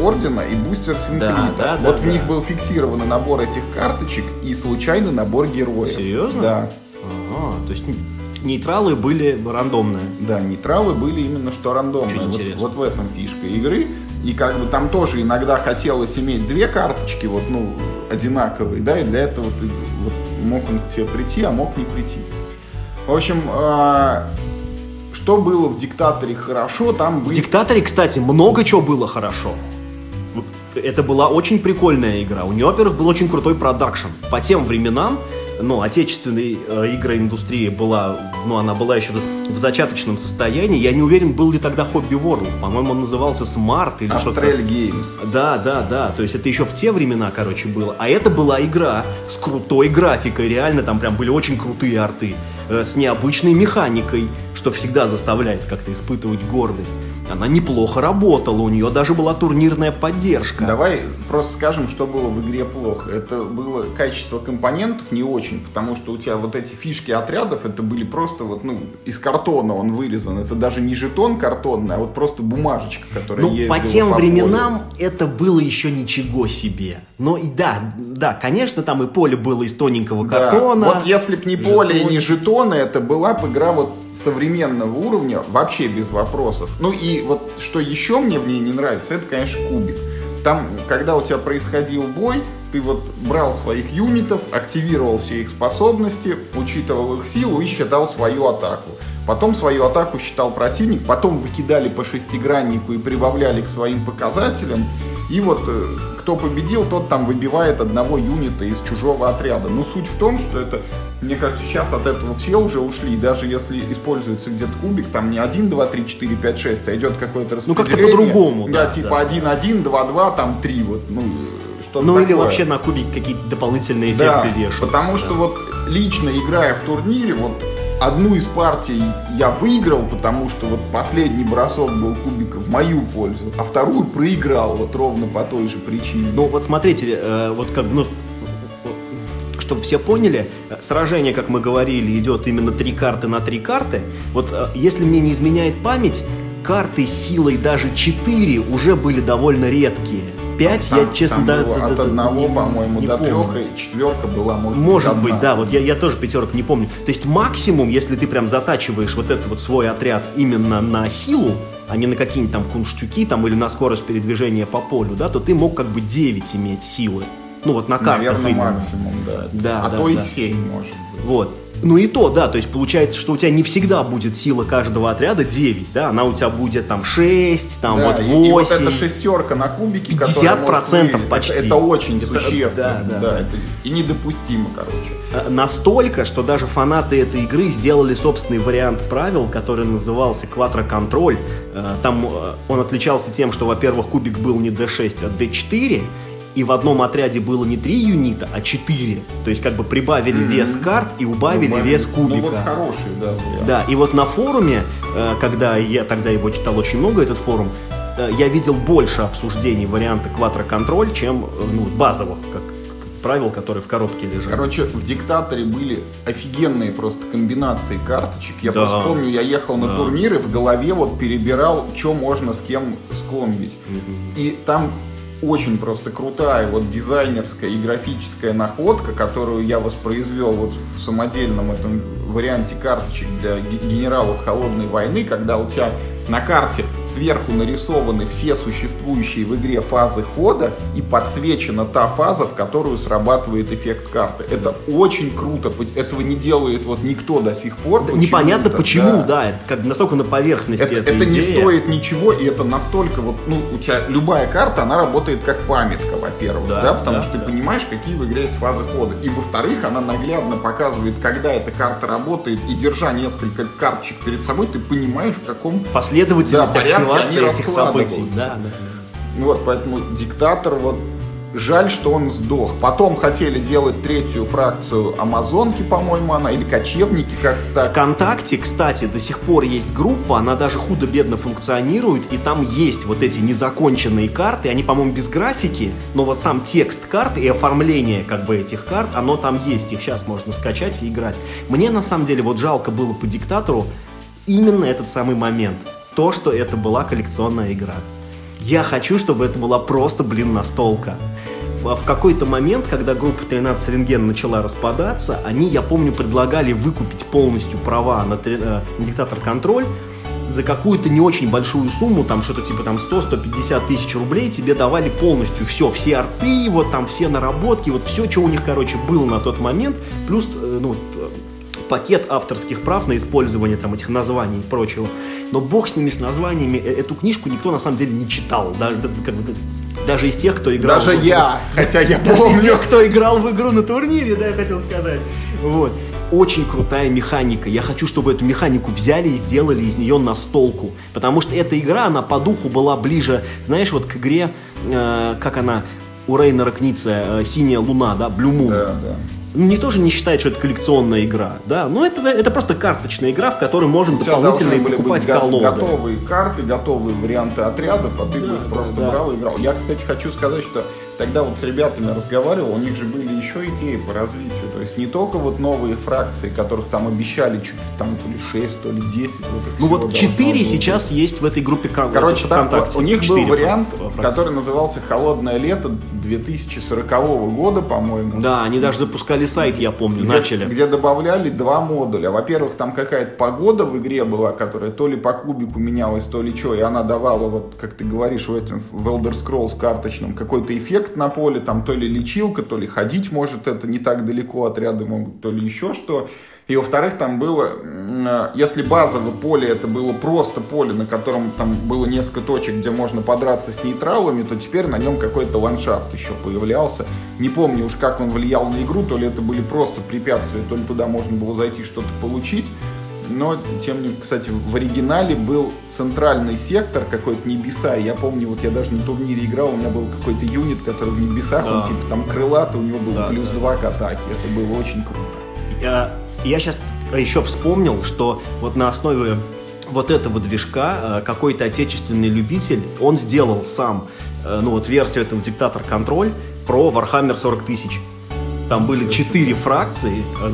ордена и бустер синклита. Да, да, вот да, в них да. был фиксированный набор этих карточек и случайный набор героев. Серьезно? Да. Ага, то есть нейтралы были рандомные. Да, нейтралы были именно что рандомные. Вот, вот в этом фишка игры. И как бы там тоже иногда хотелось иметь две карточки, вот, ну, одинаковые, да, и для этого ты вот, мог он к тебе прийти, а мог не прийти. В общем, а, что было в диктаторе хорошо, там В были. Диктаторе, кстати, много чего было хорошо. Это была очень прикольная игра. У нее, во-первых, был очень крутой продакшн. По тем временам, ну, отечественная э, игроиндустрия была, ну, она была еще в зачаточном состоянии. Я не уверен, был ли тогда Hobby World. По-моему, он назывался Smart или что-то. Геймс. Да, да, да. То есть это еще в те времена, короче, было. А это была игра с крутой графикой. Реально там прям были очень крутые арты. Э, С необычной механикой, что всегда заставляет как-то испытывать гордость. Она неплохо работала, у нее даже была турнирная поддержка. Давай просто скажем, что было в игре плохо. Это было качество компонентов не очень, потому что у тебя вот эти фишки отрядов, это были просто вот, ну, из картона он вырезан. Это даже не жетон картонный, а вот просто бумажечка, которая Ну, по тем по временам это было еще ничего себе. Но и да, да, конечно, там и поле было из тоненького полю. Да. картона. Вот если б не поле и не жетоны, это была бы игра вот современного уровня, вообще без вопросов. Ну и вот что еще мне в ней не нравится, это, конечно, кубик. Там, когда у тебя происходил бой, ты вот брал своих юнитов, активировал все их способности, учитывал их силу и считал свою атаку. Потом свою атаку считал противник, потом выкидали по шестиграннику и прибавляли к своим показателям. И вот э, кто победил, тот там выбивает одного юнита из чужого отряда. Но суть в том, что это, мне кажется, сейчас от этого все уже ушли. И даже если используется где-то кубик, там не 1, 2, 3, 4, 5, 6, а идет какое-то Ну, как-то распределение. по-другому, Да, да, типа да. 1, 1, 2, 2, там 3, вот, ну, что Ну или вообще на кубик какие-то дополнительные эффекты да, вешаются. потому да. что вот лично играя в турнире, вот одну из партий я выиграл, потому что вот последний бросок был кубика в мою пользу, а вторую проиграл вот ровно по той же причине. Ну вот смотрите, э, вот как ну, чтобы все поняли, э, сражение, как мы говорили, идет именно три карты на три карты. Вот э, если мне не изменяет память, карты силой даже 4 уже были довольно редкие. 5 я, Там- честно, там да, было да, от да, одного, по-моему, не до трех, и четверка была, может, Может одна. быть, да, вот я, я тоже пятерок не помню. То есть максимум, если ты прям затачиваешь вот этот вот свой отряд именно на силу, а не на какие-нибудь там кунштюки там или на скорость передвижения по полю, да, то ты мог как бы 9 иметь силы. Ну вот на картах Наверное, именно. максимум, да. Да, а да, то и да. 7, может быть. Вот. Ну и то, да, то есть получается, что у тебя не всегда будет сила каждого отряда 9, да, она у тебя будет там 6, там Да, вот и- 8. И, вот эта шестерка на кубике, 50% которая может выявить, почти. Это, это очень Это- существенно. да, да, да, да. это и недопустимо, короче. Э, Настолько, что даже фанаты этой игры сделали собственный вариант правил, который назывался квадроконтроль. Э, Там э, он отличался тем, что, во-первых, кубик был не D6, а D4, и в одном отряде было не 3 юнита, а 4. То есть как бы прибавили вес карт и убавили Ну, вес Ну, вот кубика. хороший, да, вариант. Да, и вот на форуме, э, когда я тогда его читал очень много, этот форум, э, я видел больше обсуждений варианта квадроконтроль, чем э, ну, базовых, как, правил, которые в коробке лежат. Короче, в диктаторе были офигенные просто комбинации карточек. Я Да. просто помню, я ехал на Да. турниры, в голове вот перебирал, что можно с кем скомбить. И там очень просто крутая вот дизайнерская и графическая находка, которую я воспроизвел вот в самодельном этом варианте карточек для генералов холодной войны, когда у тебя на карте сверху нарисованы все существующие в игре фазы хода и подсвечена та фаза, в которую срабатывает эффект карты. Это очень круто. Этого не делает вот никто до сих пор. Да, непонятно почему, да. да. Как настолько на поверхности это, это не стоит ничего, и это настолько вот, ну, у тебя любая карта, она работает как памятка, во-первых, да, да потому да, что да. ты понимаешь, какие в игре есть фазы хода. И во-вторых, она наглядно показывает, когда эта карта работает, и держа несколько карточек перед собой, ты понимаешь, в каком последовательность да, активации этих событий. Да, да. Вот, поэтому диктатор, вот Жаль, что он сдох. Потом хотели делать третью фракцию Амазонки, по-моему, она, или Кочевники, как так. Вконтакте, кстати, до сих пор есть группа, она даже худо-бедно функционирует, и там есть вот эти незаконченные карты, они, по-моему, без графики, но вот сам текст карт и оформление как бы этих карт, оно там есть, их сейчас можно скачать и играть. Мне, на самом деле, вот жалко было по диктатору именно этот самый момент – то, что это была коллекционная игра. Я хочу, чтобы это была просто, блин, настолка. В, в какой-то момент, когда группа 13 рентген начала распадаться, они, я помню, предлагали выкупить полностью права на, э, на диктатор контроль за какую-то не очень большую сумму, там что-то типа там 100-150 тысяч рублей, тебе давали полностью все, все арты, вот там все наработки, вот все, что у них, короче, было на тот момент, плюс, э, ну, пакет авторских прав на использование там этих названий и прочего. Но бог с ними, с названиями, э, эту книжку никто на самом деле не читал. Да, как бы, даже из тех, кто играл... Даже в... я, хотя я помню. Даже из тех, кто играл в игру на турнире, да, я хотел сказать. Вот. Очень крутая механика. Я хочу, чтобы эту механику взяли и сделали из нее настолку. Потому что эта игра, она по духу была ближе, знаешь, вот к игре, э, как она, у Рейнера Кница, «Синяя луна», да, Blue Moon. Да, да не тоже не считает, что это коллекционная игра, да, но это, это просто карточная игра, в которой можно дополнительно покупать быть колоды. готовые карты, готовые варианты отрядов, а ты да, бы их да, просто да. брал и играл. Я, кстати, хочу сказать, что тогда вот с ребятами разговаривал, у них же были еще идеи по развитию. То есть не только вот новые фракции, которых там обещали чуть там то ли 6, то ли 10. Вот ну вот 4 сейчас есть в этой группе Короче, там, у них был вариант, фракции. который назывался «Холодное лето 2040 года», по-моему. Да, они даже запускали сайт, я помню, где, начали. Где добавляли два модуля. Во-первых, там какая-то погода в игре была, которая то ли по кубику менялась, то ли что, и она давала, вот как ты говоришь, в этом в Elder Scrolls карточном какой-то эффект эффект на поле, там то ли лечилка, то ли ходить может это не так далеко, отряды могут, то ли еще что. И во-вторых, там было, если базовое поле это было просто поле, на котором там было несколько точек, где можно подраться с нейтралами, то теперь на нем какой-то ландшафт еще появлялся. Не помню уж как он влиял на игру, то ли это были просто препятствия, то ли туда можно было зайти что-то получить но тем не кстати, в оригинале был центральный сектор какой-то небеса. Я помню, вот я даже на турнире играл, у меня был какой-то юнит, который в небесах, да. он типа там крылатый, у него был да, плюс да. к атаке. Это было очень круто. Я, я сейчас еще вспомнил, что вот на основе вот этого движка э, какой-то отечественный любитель, он сделал сам, э, ну вот версию этого Диктатор Контроль про Warhammer 40 тысяч. Там были четыре фракции, э,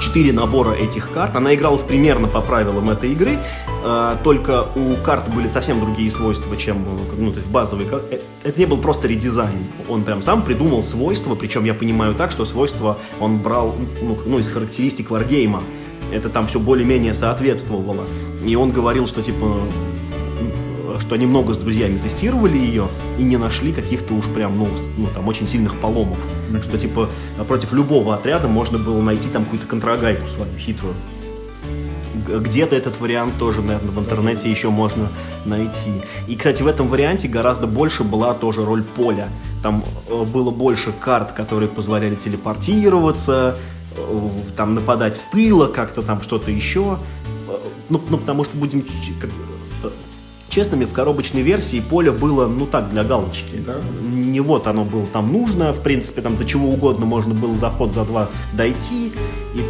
четыре набора этих карт. Она игралась примерно по правилам этой игры, э, только у карт были совсем другие свойства, чем ну, то есть базовые. Э, это не был просто редизайн. Он прям сам придумал свойства, причем я понимаю так, что свойства он брал ну, ну, из характеристик варгейма. Это там все более-менее соответствовало. И он говорил, что типа что они много с друзьями тестировали ее и не нашли каких-то уж прям, ну, ну там очень сильных поломов. Так что, типа, против любого отряда можно было найти там какую-то контрагайку свою хитрую. Где-то этот вариант тоже, наверное, в интернете еще можно найти. И, кстати, в этом варианте гораздо больше была тоже роль поля. Там э, было больше карт, которые позволяли телепортироваться, э, там нападать с тыла, как-то там что-то еще. Э, ну, ну, потому что будем честными, в коробочной версии поле было, ну так, для галочки. Да. Не вот оно было там нужно, в принципе, там до чего угодно можно было заход за два дойти, и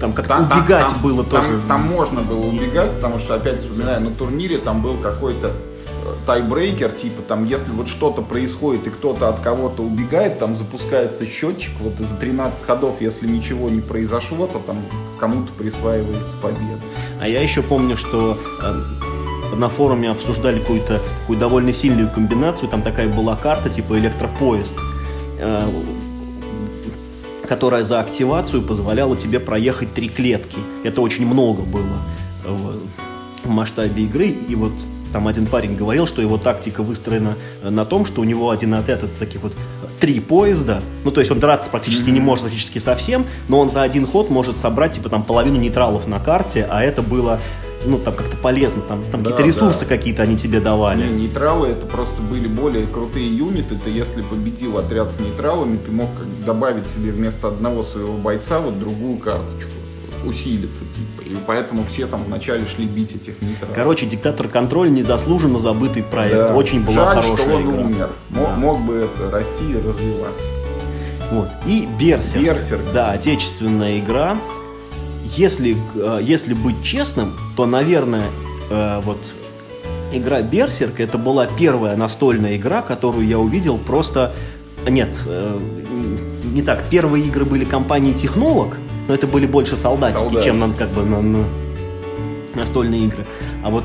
там как-то там, убегать там, было там, тоже. Там можно было убегать, потому что, опять вспоминаю, на турнире там был какой-то э, тайбрейкер, типа там, если вот что-то происходит и кто-то от кого-то убегает, там запускается счетчик, вот за 13 ходов, если ничего не произошло, то там кому-то присваивается победа. А я еще помню, что э, на форуме обсуждали какую-то такую довольно сильную комбинацию. Там такая была карта типа электропоезд, э, которая за активацию позволяла тебе проехать три клетки. Это очень много было в масштабе игры. И вот там один парень говорил, что его тактика выстроена на том, что у него один отряд это таких вот три поезда. Ну, то есть он драться практически mm-hmm. не может практически совсем, но он за один ход может собрать, типа, там, половину нейтралов на карте, а это было ну, там как-то полезно, там, там да, какие-то ресурсы да. какие-то они тебе давали. Не, нейтралы это просто были более крутые юниты, ты если победил отряд с нейтралами, ты мог добавить себе вместо одного своего бойца вот другую карточку усилиться, типа. И поэтому все там вначале шли бить этих нейтралов. Короче, диктатор контроль незаслуженно забытый проект. Да. Очень была Жаль, хорошая что он игра. умер. Мог, да. мог бы это расти и развиваться. Вот. И Берсерк. Берсерк. Да, отечественная игра. Если, э, если быть честным, то, наверное, э, вот игра Берсерк это была первая настольная игра, которую я увидел просто... Нет, э, не так. Первые игры были компании Технолог, но это были больше солдатики, Солдат. чем нам как бы на, на настольные игры. А вот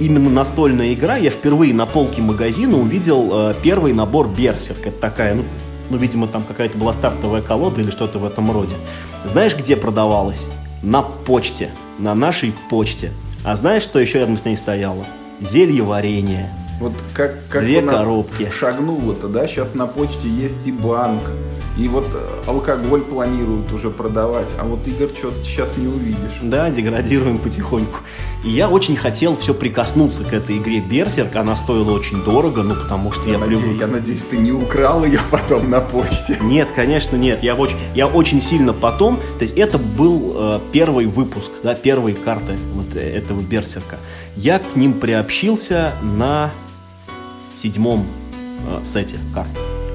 именно настольная игра, я впервые на полке магазина увидел э, первый набор Берсерк. Это такая, ну, ну, видимо, там какая-то была стартовая колода или что-то в этом роде. Знаешь, где продавалась? На почте. На нашей почте. А знаешь, что еще рядом с ней стояло? Зелье варенье. Вот как, как Две коробки. шагнуло-то, да? Сейчас на почте есть и банк, и вот э, алкоголь планируют уже продавать, а вот игр что-то сейчас не увидишь. Да, деградируем потихоньку. И я очень хотел все прикоснуться к этой игре Берсерк. Она стоила очень дорого, ну потому что я, я надеюсь, привык. Я надеюсь, ты не украл ее потом на почте. Нет, конечно, нет. Я очень, я очень сильно потом. То есть это был э, первый выпуск, да, первые карты вот этого Берсерка. Я к ним приобщился на седьмом э, сете карт.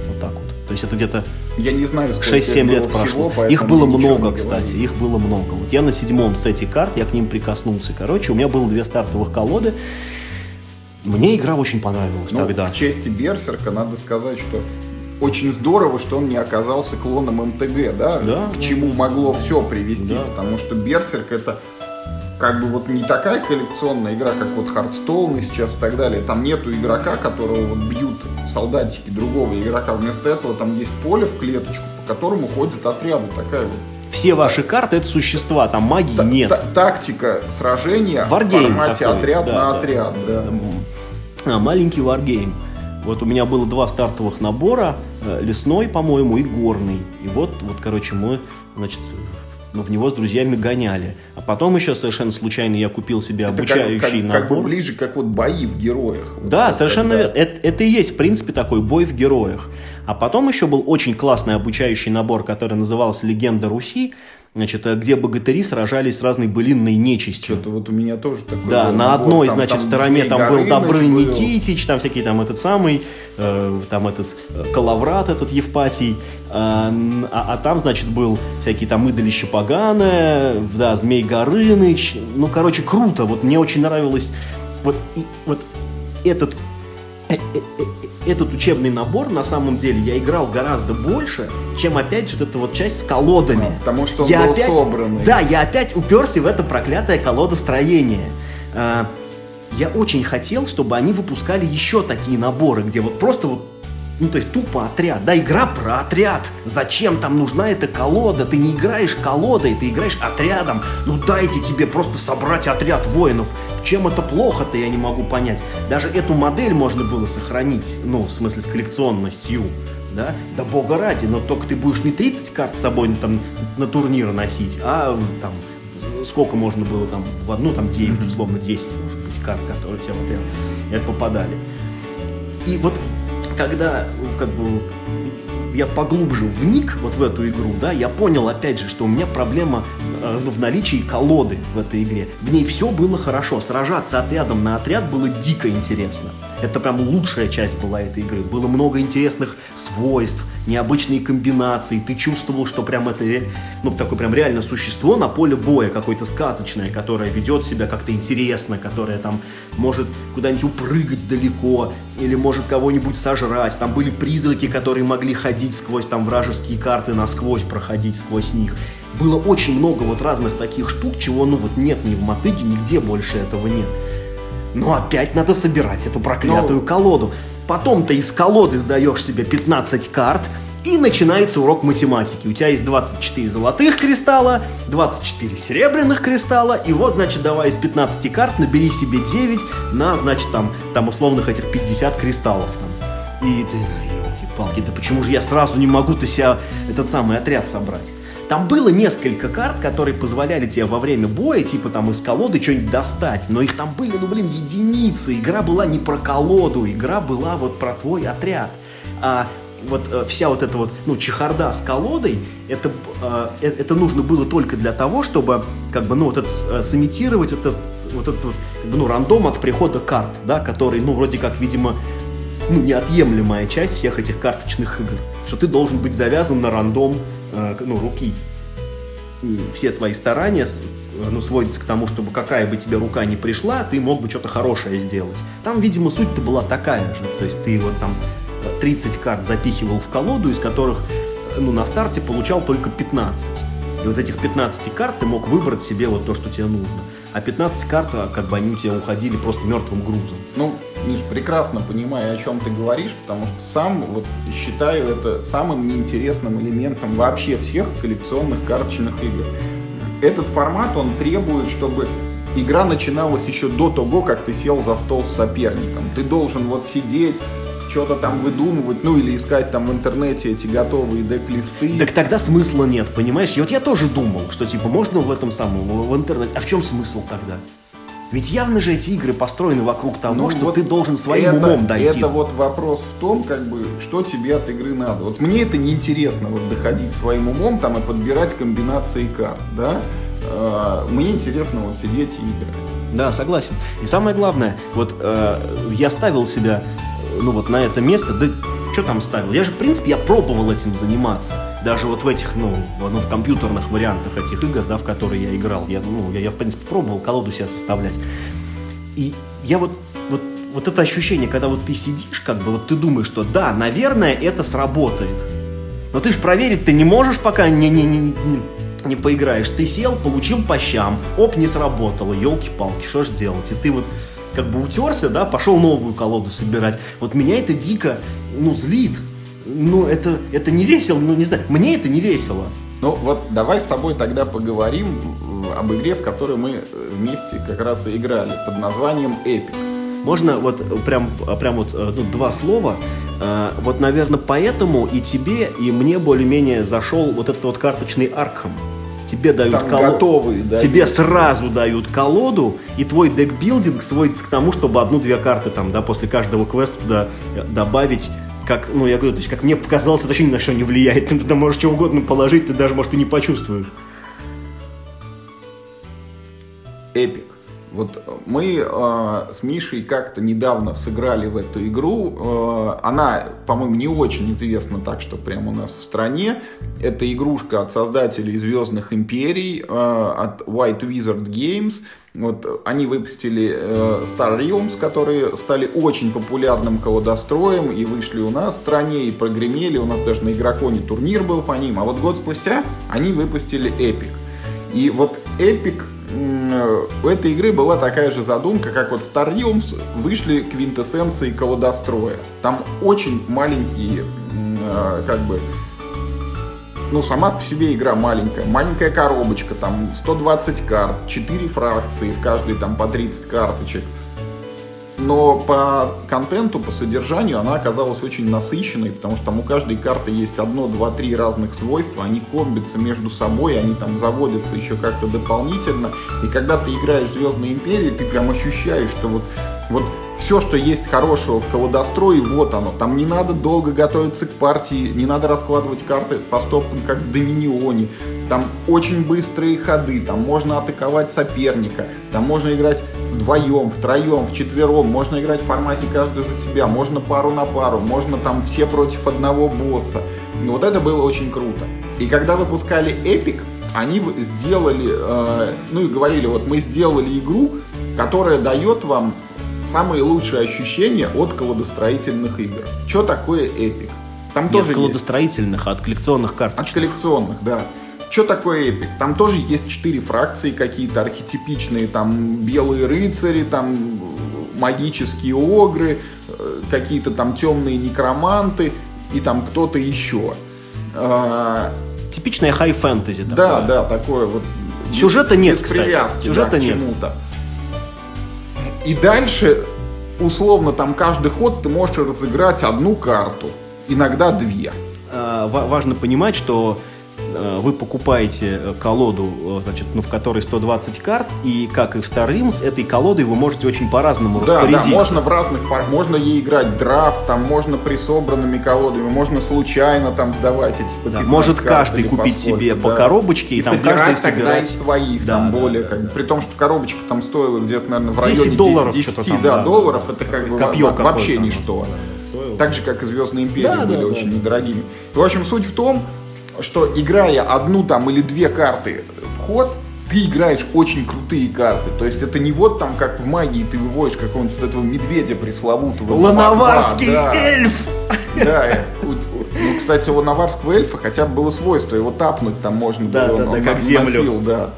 Вот так вот. То есть это где-то я не знаю, 6-7 лет прошло. Всего, их было много, кстати, их было много. Вот я на седьмом сете карт, я к ним прикоснулся. Короче, у меня было две стартовых колоды. Мне игра очень понравилась ну, тогда. К чести Берсерка надо сказать, что очень здорово, что он не оказался клоном МТГ, да? да к чему могло все привести, да. потому что Берсерк это как бы вот не такая коллекционная игра, как вот Hearthstone и сейчас и так далее. Там нету игрока, которого вот бьют солдатики другого игрока. Вместо этого там есть поле в клеточку, по которому ходят отряды. Такая вот все ваши карты это существа, там магии Т нет. Тактика сражения Wargame в формате такой. отряд да, на да, отряд. Да. Да. А, маленький wargame. Вот у меня было два стартовых набора, э, лесной, по-моему, и горный. И вот, вот, короче, мы, значит, но в него с друзьями гоняли. А потом еще совершенно случайно я купил себе это обучающий как, как, набор. Как бы ближе, как вот бои в героях. Вот да, совершенно верно. Это, это и есть, в принципе, такой бой в героях. А потом еще был очень классный обучающий набор, который назывался «Легенда Руси», значит, э, где богатыри сражались с разной былинной нечистью. Что-то вот у меня тоже такое. Да, на набор. одной, там, значит, там стороне там был Добрый был. Никитич, там всякие там этот самый, э, там этот э, Калаврат этот Евпатий, э, а, а там, значит, был всякие там идолище поганое, да, Змей Горыныч, ну, короче, круто, вот мне очень нравилось вот, и, вот этот э, этот учебный набор, на самом деле, я играл гораздо больше, чем, опять же, эта вот часть с колодами. А, потому что он я был опять, собранный. Да, я опять уперся в это проклятое колодостроение. А, я очень хотел, чтобы они выпускали еще такие наборы, где вот просто вот ну, то есть тупо отряд. Да, игра про отряд. Зачем там нужна эта колода? Ты не играешь колодой, ты играешь отрядом. Ну, дайте тебе просто собрать отряд воинов. Чем это плохо-то, я не могу понять. Даже эту модель можно было сохранить. Ну, в смысле, с коллекционностью. Да? да бога ради, но только ты будешь не 30 карт с собой там, на турнир носить, а там сколько можно было там в одну, там 9, условно 10, может быть, карт, которые тебе вот это попадали. И вот когда как бы я поглубже вник вот в эту игру, да, я понял опять же, что у меня проблема э, в наличии колоды в этой игре. В ней все было хорошо, сражаться отрядом на отряд было дико интересно. Это прям лучшая часть была этой игры. Было много интересных свойств, необычные комбинации. Ты чувствовал, что прям это, ну, такое прям реально существо на поле боя, какое-то сказочное, которое ведет себя как-то интересно, которое там может куда-нибудь упрыгать далеко, или может кого-нибудь сожрать. Там были призраки, которые могли ходить сквозь там вражеские карты, насквозь проходить сквозь них. Было очень много вот разных таких штук, чего ну вот нет ни в мотыге, нигде больше этого нет. Но опять надо собирать эту проклятую Ну. колоду. Потом ты из колоды сдаешь себе 15 карт, и начинается урок математики. У тебя есть 24 золотых кристалла, 24 серебряных кристалла, и вот, значит, давай из 15 карт набери себе 9 на, значит, там, там условных этих 50 кристаллов. Там. И ты, елки-палки, да почему же я сразу не могу-то себя этот самый отряд собрать? Там было несколько карт, которые позволяли тебе во время боя, типа там из колоды что-нибудь достать, но их там были, ну блин, единицы. Игра была не про колоду, игра была вот про твой отряд. А вот э, вся вот эта вот, ну, чехарда с колодой, это, э, э, это нужно было только для того, чтобы, как бы, ну, вот это, э, сымитировать вот этот, вот этот вот, как бы, ну, рандом от прихода карт, да, который, ну, вроде как, видимо, ну, неотъемлемая часть всех этих карточных игр. Что ты должен быть завязан на рандом, ну, руки. И все твои старания э, ну, сводятся к тому, чтобы какая бы тебе рука не пришла, ты мог бы что-то хорошее сделать. Там, видимо, суть-то была такая же. То есть ты вот там э, 30 карт запихивал в колоду, из которых э, ну, на старте получал только 15. И вот этих 15 карт ты мог выбрать себе вот то, что тебе нужно. А 15 карт, а, как бы они у тебя уходили просто мертвым грузом. Ну, Миш, прекрасно понимаю, о чем ты говоришь, потому что сам вот считаю это самым неинтересным элементом вообще всех коллекционных карточных игр. Этот формат, он требует, чтобы игра начиналась еще до того, как ты сел за стол с соперником. Ты должен вот сидеть, что-то там выдумывать, ну или искать там в интернете эти готовые дек-листы. Так тогда смысла нет, понимаешь? И вот я тоже думал, что типа можно в этом самом, в интернете. А в чем смысл тогда? Ведь явно же эти игры построены вокруг того, Ну, что вот ты должен своим это, умом дойти. Это вот вопрос в том, как бы, что тебе от игры надо. Вот мне это неинтересно, вот доходить своим умом там и подбирать комбинации карт, да. Э, Мне интересно вот сидеть и играть. Да, согласен. И самое главное, вот э, я ставил себя, ну вот на это место, да что там ставил? Я же, в принципе, я пробовал этим заниматься. Даже вот в этих, ну, ну, в компьютерных вариантах этих игр, да, в которые я играл. Я, ну, я, я, в принципе, пробовал колоду себя составлять. И я вот, вот, вот это ощущение, когда вот ты сидишь, как бы, вот ты думаешь, что да, наверное, это сработает. Но ты ж проверить ты не можешь, пока не, не, не, не, не поиграешь. Ты сел, получил по щам, оп, не сработало, елки-палки, что ж делать? И ты вот как бы утерся, да, пошел новую колоду собирать. Вот меня это дико, ну, злит. Ну, это, это не весело, ну, не знаю, мне это не весело. Ну вот давай с тобой тогда поговорим об игре, в которой мы э, вместе как раз и играли, под названием Epic. Можно вот э, прям, а, прям вот э, ну, два слова. Вот, наверное, поэтому и тебе, и мне более-менее зашел вот этот вот карточный Аркхам. Тебе дают Там коло- готовые, да. Тебе сразу дают колоду, и твой декбилдинг сводится к тому, чтобы одну-две карты там, да, после каждого квеста туда э, добавить. Как, ну, я говорю, то есть, как мне показалось, это вообще ни на что не влияет. Ты туда можешь что угодно положить, ты даже, может, и не почувствуешь. Эпик. Вот мы э, с Мишей как-то недавно сыграли в эту игру. Э, она, по-моему, не очень известна так, что прямо у нас в стране. Это игрушка от создателей Звездных Империй, э, от White Wizard Games. Вот они выпустили э, Star Realms, которые стали очень популярным колодостроем и вышли у нас в стране и прогремели. У нас даже на игроконе турнир был по ним. А вот год спустя они выпустили Epic. И вот Epic у этой игры была такая же задумка, как вот Star Realms вышли квинтэссенции колодостроя. Там очень маленькие, э, как бы, ну, сама по себе игра маленькая. Маленькая коробочка, там 120 карт, 4 фракции, в каждой там по 30 карточек. Но по контенту, по содержанию она оказалась очень насыщенной, потому что там у каждой карты есть одно, два, три разных свойства, они комбятся между собой, они там заводятся еще как-то дополнительно. И когда ты играешь Звездные Империи, ты прям ощущаешь, что вот, вот все, что есть хорошего в колодострое, вот оно. Там не надо долго готовиться к партии, не надо раскладывать карты по стопкам, как в Доминионе. Там очень быстрые ходы, там можно атаковать соперника, там можно играть вдвоем, втроем, вчетвером, можно играть в формате каждый за себя, можно пару на пару, можно там все против одного босса. И вот это было очень круто. И когда выпускали Epic, они сделали, э, ну и говорили, вот мы сделали игру, которая дает вам самые лучшие ощущения от колодостроительных игр. Что такое Epic? Там Нет, тоже есть колодостроительных, а от коллекционных от карточек. коллекционных, да. Что такое эпик? Там тоже есть четыре фракции какие-то архетипичные, там белые рыцари, там магические огры, э, какие-то там темные некроманты и там кто-то еще. Типичная хай-фэнтези. Да, да, такое вот. Сюжета нет, без кстати. привязки, Сюжета да, нет. чему-то. И дальше, условно, там каждый ход ты можешь разыграть одну карту, иногда две. А, ва- важно понимать, что э, вы покупаете э, колоду, э, значит, ну, в которой 120 карт, и как и вторым, с этой колодой вы можете очень по-разному Да, да, распорядиться. можно в разных формах. Можно ей играть драфт, там можно присобранными колодами, можно случайно там сдавать эти по Да, 15 может каждый купить поскольку, себе по да. коробочке, и, И там каждый собирать... своих, Да, там да, более, да, как да. при том, что коробочка там стоила где-то, наверное, в 10 районе долларов 10, что-то там, да, да, долларов, да, это да. как бы вообще ничто. стоило. Так же, как и Звездные империи Да, были да, очень да. недорогими. В общем, суть в том, что играя одну там или две карты в ход, ты играешь очень крутые карты. То есть это не вот там, как в магии, ты выводишь какого-нибудь вот этого медведя пресловутого. Лановарский Да, эльф! Да, ну, кстати, у наварского эльфа хотя бы было свойство, его тапнуть там можно Да, было. да, он- да, он как землю. носил, да.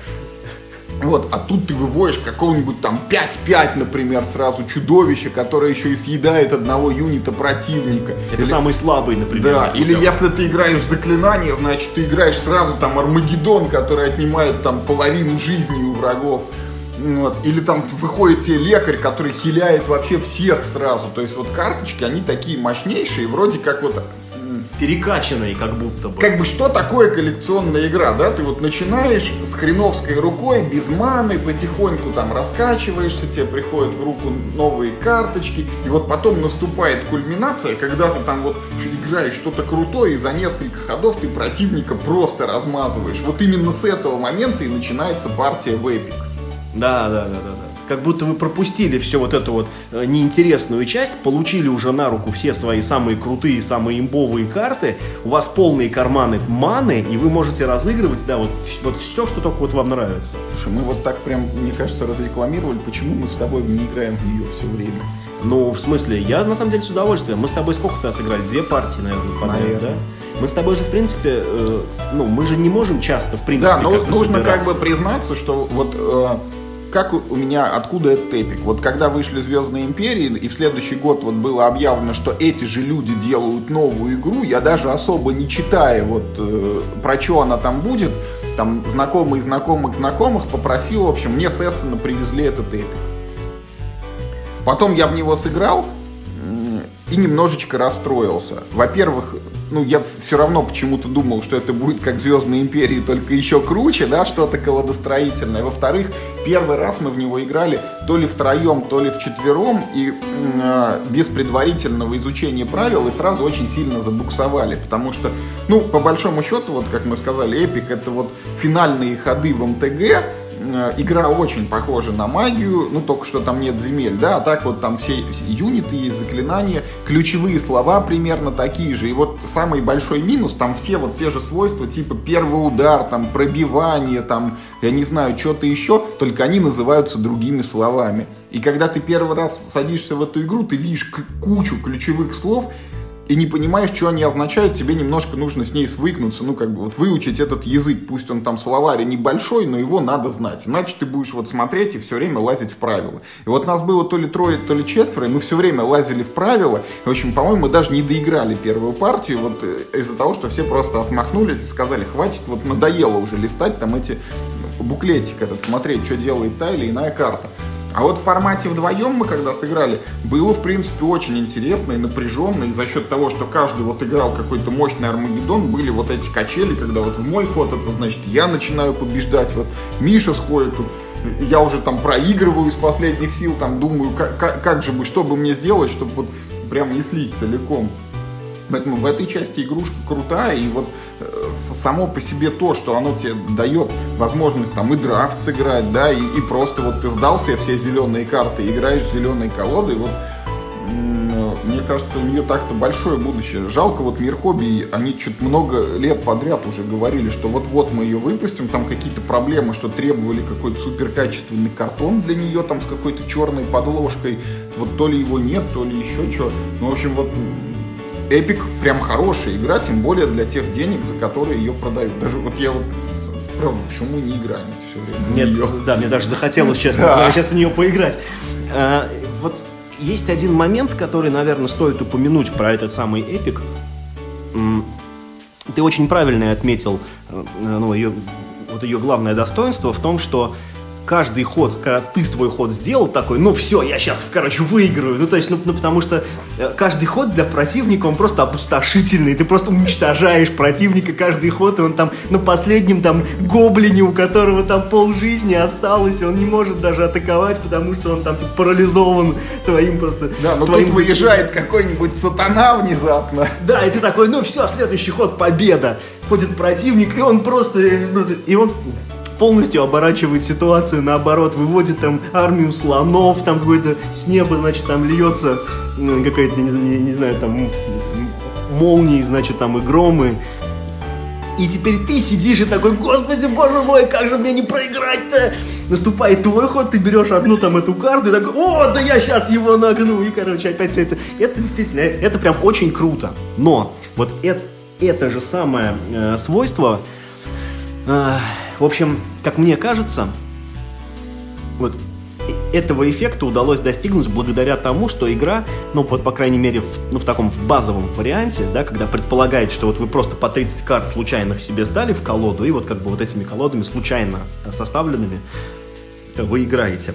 Вот, а тут ты выводишь какого-нибудь там 5-5, например, сразу чудовище, которое еще и съедает одного юнита противника. Это Или- самый слабый, например. да, или материалов. если ты играешь в заклинание, значит ты играешь сразу там Армагеддон, который отнимает там половину жизни у врагов. Вот. Или там выходит тебе лекарь, который хиляет вообще всех сразу. То есть вот карточки, они такие мощнейшие, вроде как вот м, Перекачанный, как будто бы. как бы что такое коллекционная игра, да? Ты вот начинаешь с хреновской рукой, без маны, потихоньку там раскачиваешься, тебе приходят в руку новые карточки, и вот потом наступает кульминация, когда ты там вот играешь что-то крутое, и за несколько ходов ты противника просто размазываешь. Вот именно с этого момента и начинается партия в эпик. Да, да, да, да, да. Как будто вы пропустили всю вот эту вот э, неинтересную часть, получили уже на руку все свои самые крутые, самые имбовые карты, у вас полные карманы маны, и вы можете разыгрывать, да, вот, вот все, что только вот вам нравится. Слушай, мы вот так прям, мне кажется, разрекламировали, почему мы с тобой не играем в нее все время. Ну, в смысле, я на самом деле с удовольствием. Мы с тобой сколько-то сыграли? Две партии, наверное, подряд, Наверное. да? Мы с тобой же, в принципе, э, ну, мы же не можем часто, в принципе, Да, но как-то нужно как собираться. бы признаться, что вот э, как у меня, откуда этот эпик? Вот когда вышли Звездные Империи, и в следующий год вот было объявлено, что эти же люди делают новую игру, я даже особо не читая вот э, про что она там будет, там знакомые знакомых знакомых попросил, в общем, мне с Эссена привезли этот эпик. Потом я в него сыграл и немножечко расстроился. Во-первых, ну, я все равно почему-то думал, что это будет как Звездные империи, только еще круче, да, что-то колодостроительное. Во-вторых, первый раз мы в него играли то ли втроем, то ли вчетвером, и э, без предварительного изучения правил, и сразу очень сильно забуксовали, потому что, ну, по большому счету, вот как мы сказали, Эпик это вот финальные ходы в МТГ, игра очень похожа на магию, ну только что там нет земель, да, а так вот там все юниты есть, заклинания, ключевые слова примерно такие же, и вот самый большой минус, там все вот те же свойства, типа первый удар, там пробивание, там, я не знаю, что-то еще, только они называются другими словами. И когда ты первый раз садишься в эту игру, ты видишь кучу ключевых слов, и не понимаешь, что они означают, тебе немножко нужно с ней свыкнуться, ну, как бы вот выучить этот язык, пусть он там словарь небольшой, но его надо знать, иначе ты будешь вот смотреть и все время лазить в правила. И вот нас было то ли трое, то ли четверо, и мы все время лазили в правила, и, в общем, по-моему, мы даже не доиграли первую партию, вот э, из-за того, что все просто отмахнулись и сказали, хватит, вот надоело уже листать там эти ну, буклетик этот, смотреть, что делает та или иная карта. А вот в формате вдвоем мы когда сыграли, было в принципе очень интересно и напряженно, и за счет того, что каждый вот играл какой-то мощный Армагеддон, были вот эти качели, когда вот в мой ход это значит я начинаю побеждать, вот Миша сходит тут, я уже там проигрываю из последних сил, там думаю, как, как, же бы, что бы мне сделать, чтобы вот прям не слить целиком. Поэтому в этой части игрушка крутая, и вот э, само по себе то, что оно тебе дает возможность там и драфт сыграть, да, и, и просто вот ты сдал себе все зеленые карты, играешь в зеленые колоды, вот э, мне кажется, у нее так-то большое будущее. Жалко, вот Мир Хобби, они что-то много лет подряд уже говорили, что вот-вот мы ее выпустим, там какие-то проблемы, что требовали какой-то суперкачественный картон для нее, там с какой-то черной подложкой, вот то ли его нет, то ли еще что. Ну, в общем, вот Эпик прям хорошая игра, тем более для тех денег, за которые ее продают. Даже вот я вот, правда, почему мы не играем все время Нет, да, мне даже захотелось, честно Да. сейчас в нее поиграть. А, вот есть один момент, который, наверное, стоит упомянуть про этот самый эпик. Ты очень правильно отметил э, ну, ее, вот ее главное достоинство в том, что каждый ход, когда ты свой ход сделал такой, ну все, я сейчас, короче, выиграю. Ну, то есть, ну, ну потому что э, каждый ход для противника, он просто опустошительный. Ты просто уничтожаешь противника каждый ход, и он там на последнем там гоблине, у которого там пол жизни осталось, и он не может даже атаковать, потому что он там типа, парализован твоим просто... Да, но твоим тут выезжает какой-нибудь сатана внезапно. Да, и ты такой, ну все, следующий ход победа. Ходит противник, и он просто... Ну, и он полностью оборачивает ситуацию наоборот, выводит там армию слонов, там какой-то с неба, значит, там льется какая-то, не, не, не знаю, там молнии, значит, там и громы. И теперь ты сидишь и такой, господи, боже мой, как же мне не проиграть-то? Наступает твой ход, ты берешь одну там эту карту и такой, о, да я сейчас его нагну. И, короче, опять все это. Это действительно, это прям очень круто. Но вот это, это же самое э, свойство, в общем, как мне кажется, вот этого эффекта удалось достигнуть благодаря тому, что игра, ну вот по крайней мере в, ну, в таком в базовом варианте, да, когда предполагает, что вот вы просто по 30 карт случайных себе сдали в колоду, и вот как бы вот этими колодами случайно составленными вы играете,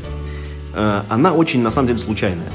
э, она очень на самом деле случайная.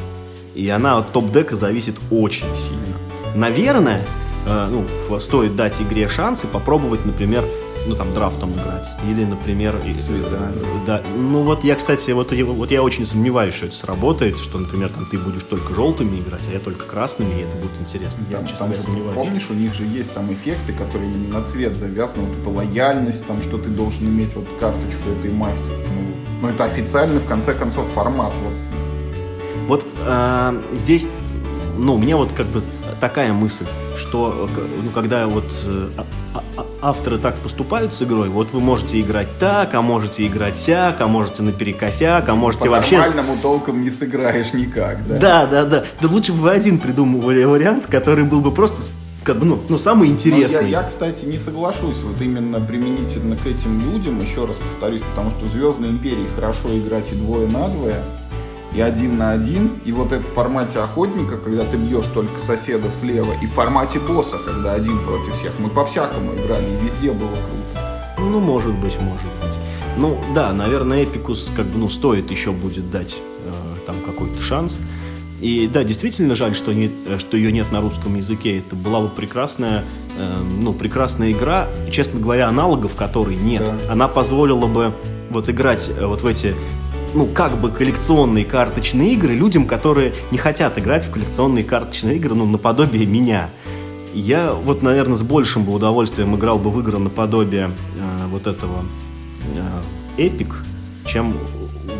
И она от топ-дека зависит очень сильно. Наверное, э, ну, стоит дать игре шанс и попробовать, например, ну там драфтом играть. Или, например, и, Цвета. да. Ну вот я, кстати, вот, вот я очень сомневаюсь, что это сработает, что, например, там ты будешь только желтыми играть, а я только красными, и это будет интересно. Там, я, честно же, сомневаюсь. Помнишь, у них же есть там эффекты, которые на цвет завязаны, вот эта лояльность, там, что ты должен иметь вот карточку этой масти. Ну, ну это официальный, в конце концов, формат. Вот, вот э, здесь, ну, мне вот как бы такая мысль, что ну, когда вот э, а, а, авторы так поступают с игрой, вот вы можете играть так, а можете играть сяк, а можете наперекосяк, а можете По вообще... нормальному толком не сыграешь никак, да? Да, да, да. Да лучше бы вы один придумывали вариант, который был бы просто как бы, ну, ну, самый интересный. Я, я, кстати, не соглашусь вот именно применительно к этим людям, еще раз повторюсь, потому что в Звездной Империи хорошо играть и двое на двое, и один на один, и вот это в формате охотника, когда ты бьешь только соседа слева, и в формате босса, когда один против всех. Мы по-всякому играли, и везде было круто. Ну, может быть, может быть. Ну, да, наверное, Эпикус как бы, ну, стоит еще будет дать э, там какой-то шанс. И да, действительно жаль, что, не, что ее нет на русском языке. Это была бы прекрасная, э, ну, прекрасная игра, честно говоря, аналогов которой нет. Да. Она позволила бы вот играть э, вот в эти ну, как бы коллекционные карточные игры людям, которые не хотят играть в коллекционные карточные игры, ну, наподобие меня. Я вот, наверное, с большим бы удовольствием играл бы в игры наподобие э, вот этого э, Epic, чем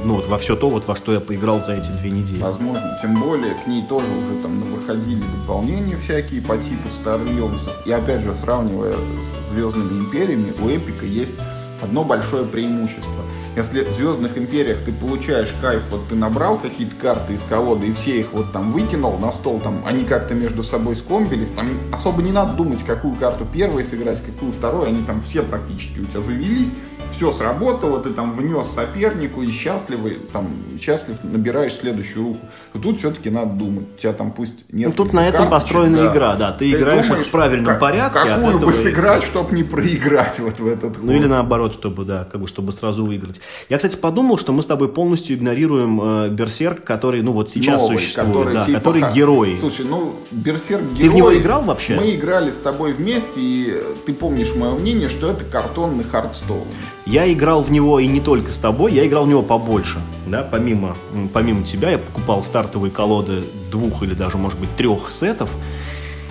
ну, вот во все то, вот во что я поиграл за эти две недели. Возможно, тем более к ней тоже уже там выходили дополнения всякие по типу Star Wars. И опять же, сравнивая с Звездными Империями, у Эпика есть одно большое преимущество. Если в Звездных Империях ты получаешь кайф, вот ты набрал какие-то карты из колоды и все их вот там выкинул на стол, там они как-то между собой скомбились, там особо не надо думать, какую карту первой сыграть, какую второй, они там все практически у тебя завелись, все сработало, ты там внес сопернику и счастливый, там, счастлив набираешь следующую руку. Но тут все-таки надо думать. У тебя там пусть несколько ну, Тут на этом построена да. игра, да. Ты, ты играешь думаешь, в правильном как, порядке. Какую этого... бы сыграть, чтобы не проиграть вот в этот. Ну или наоборот, чтобы, да, как бы, чтобы сразу выиграть. Я, кстати, подумал, что мы с тобой полностью игнорируем э, Берсерк, который, ну вот сейчас Новый, существует, который, да, типа, который герой. Слушай, ну Берсерк герой. Ты в него играл вообще? Мы играли с тобой вместе, и ты помнишь мое мнение, что это картонный Хардстоун. Я играл в него и не только с тобой, я играл в него побольше. Да, помимо, помимо тебя я покупал стартовые колоды двух или даже, может быть, трех сетов.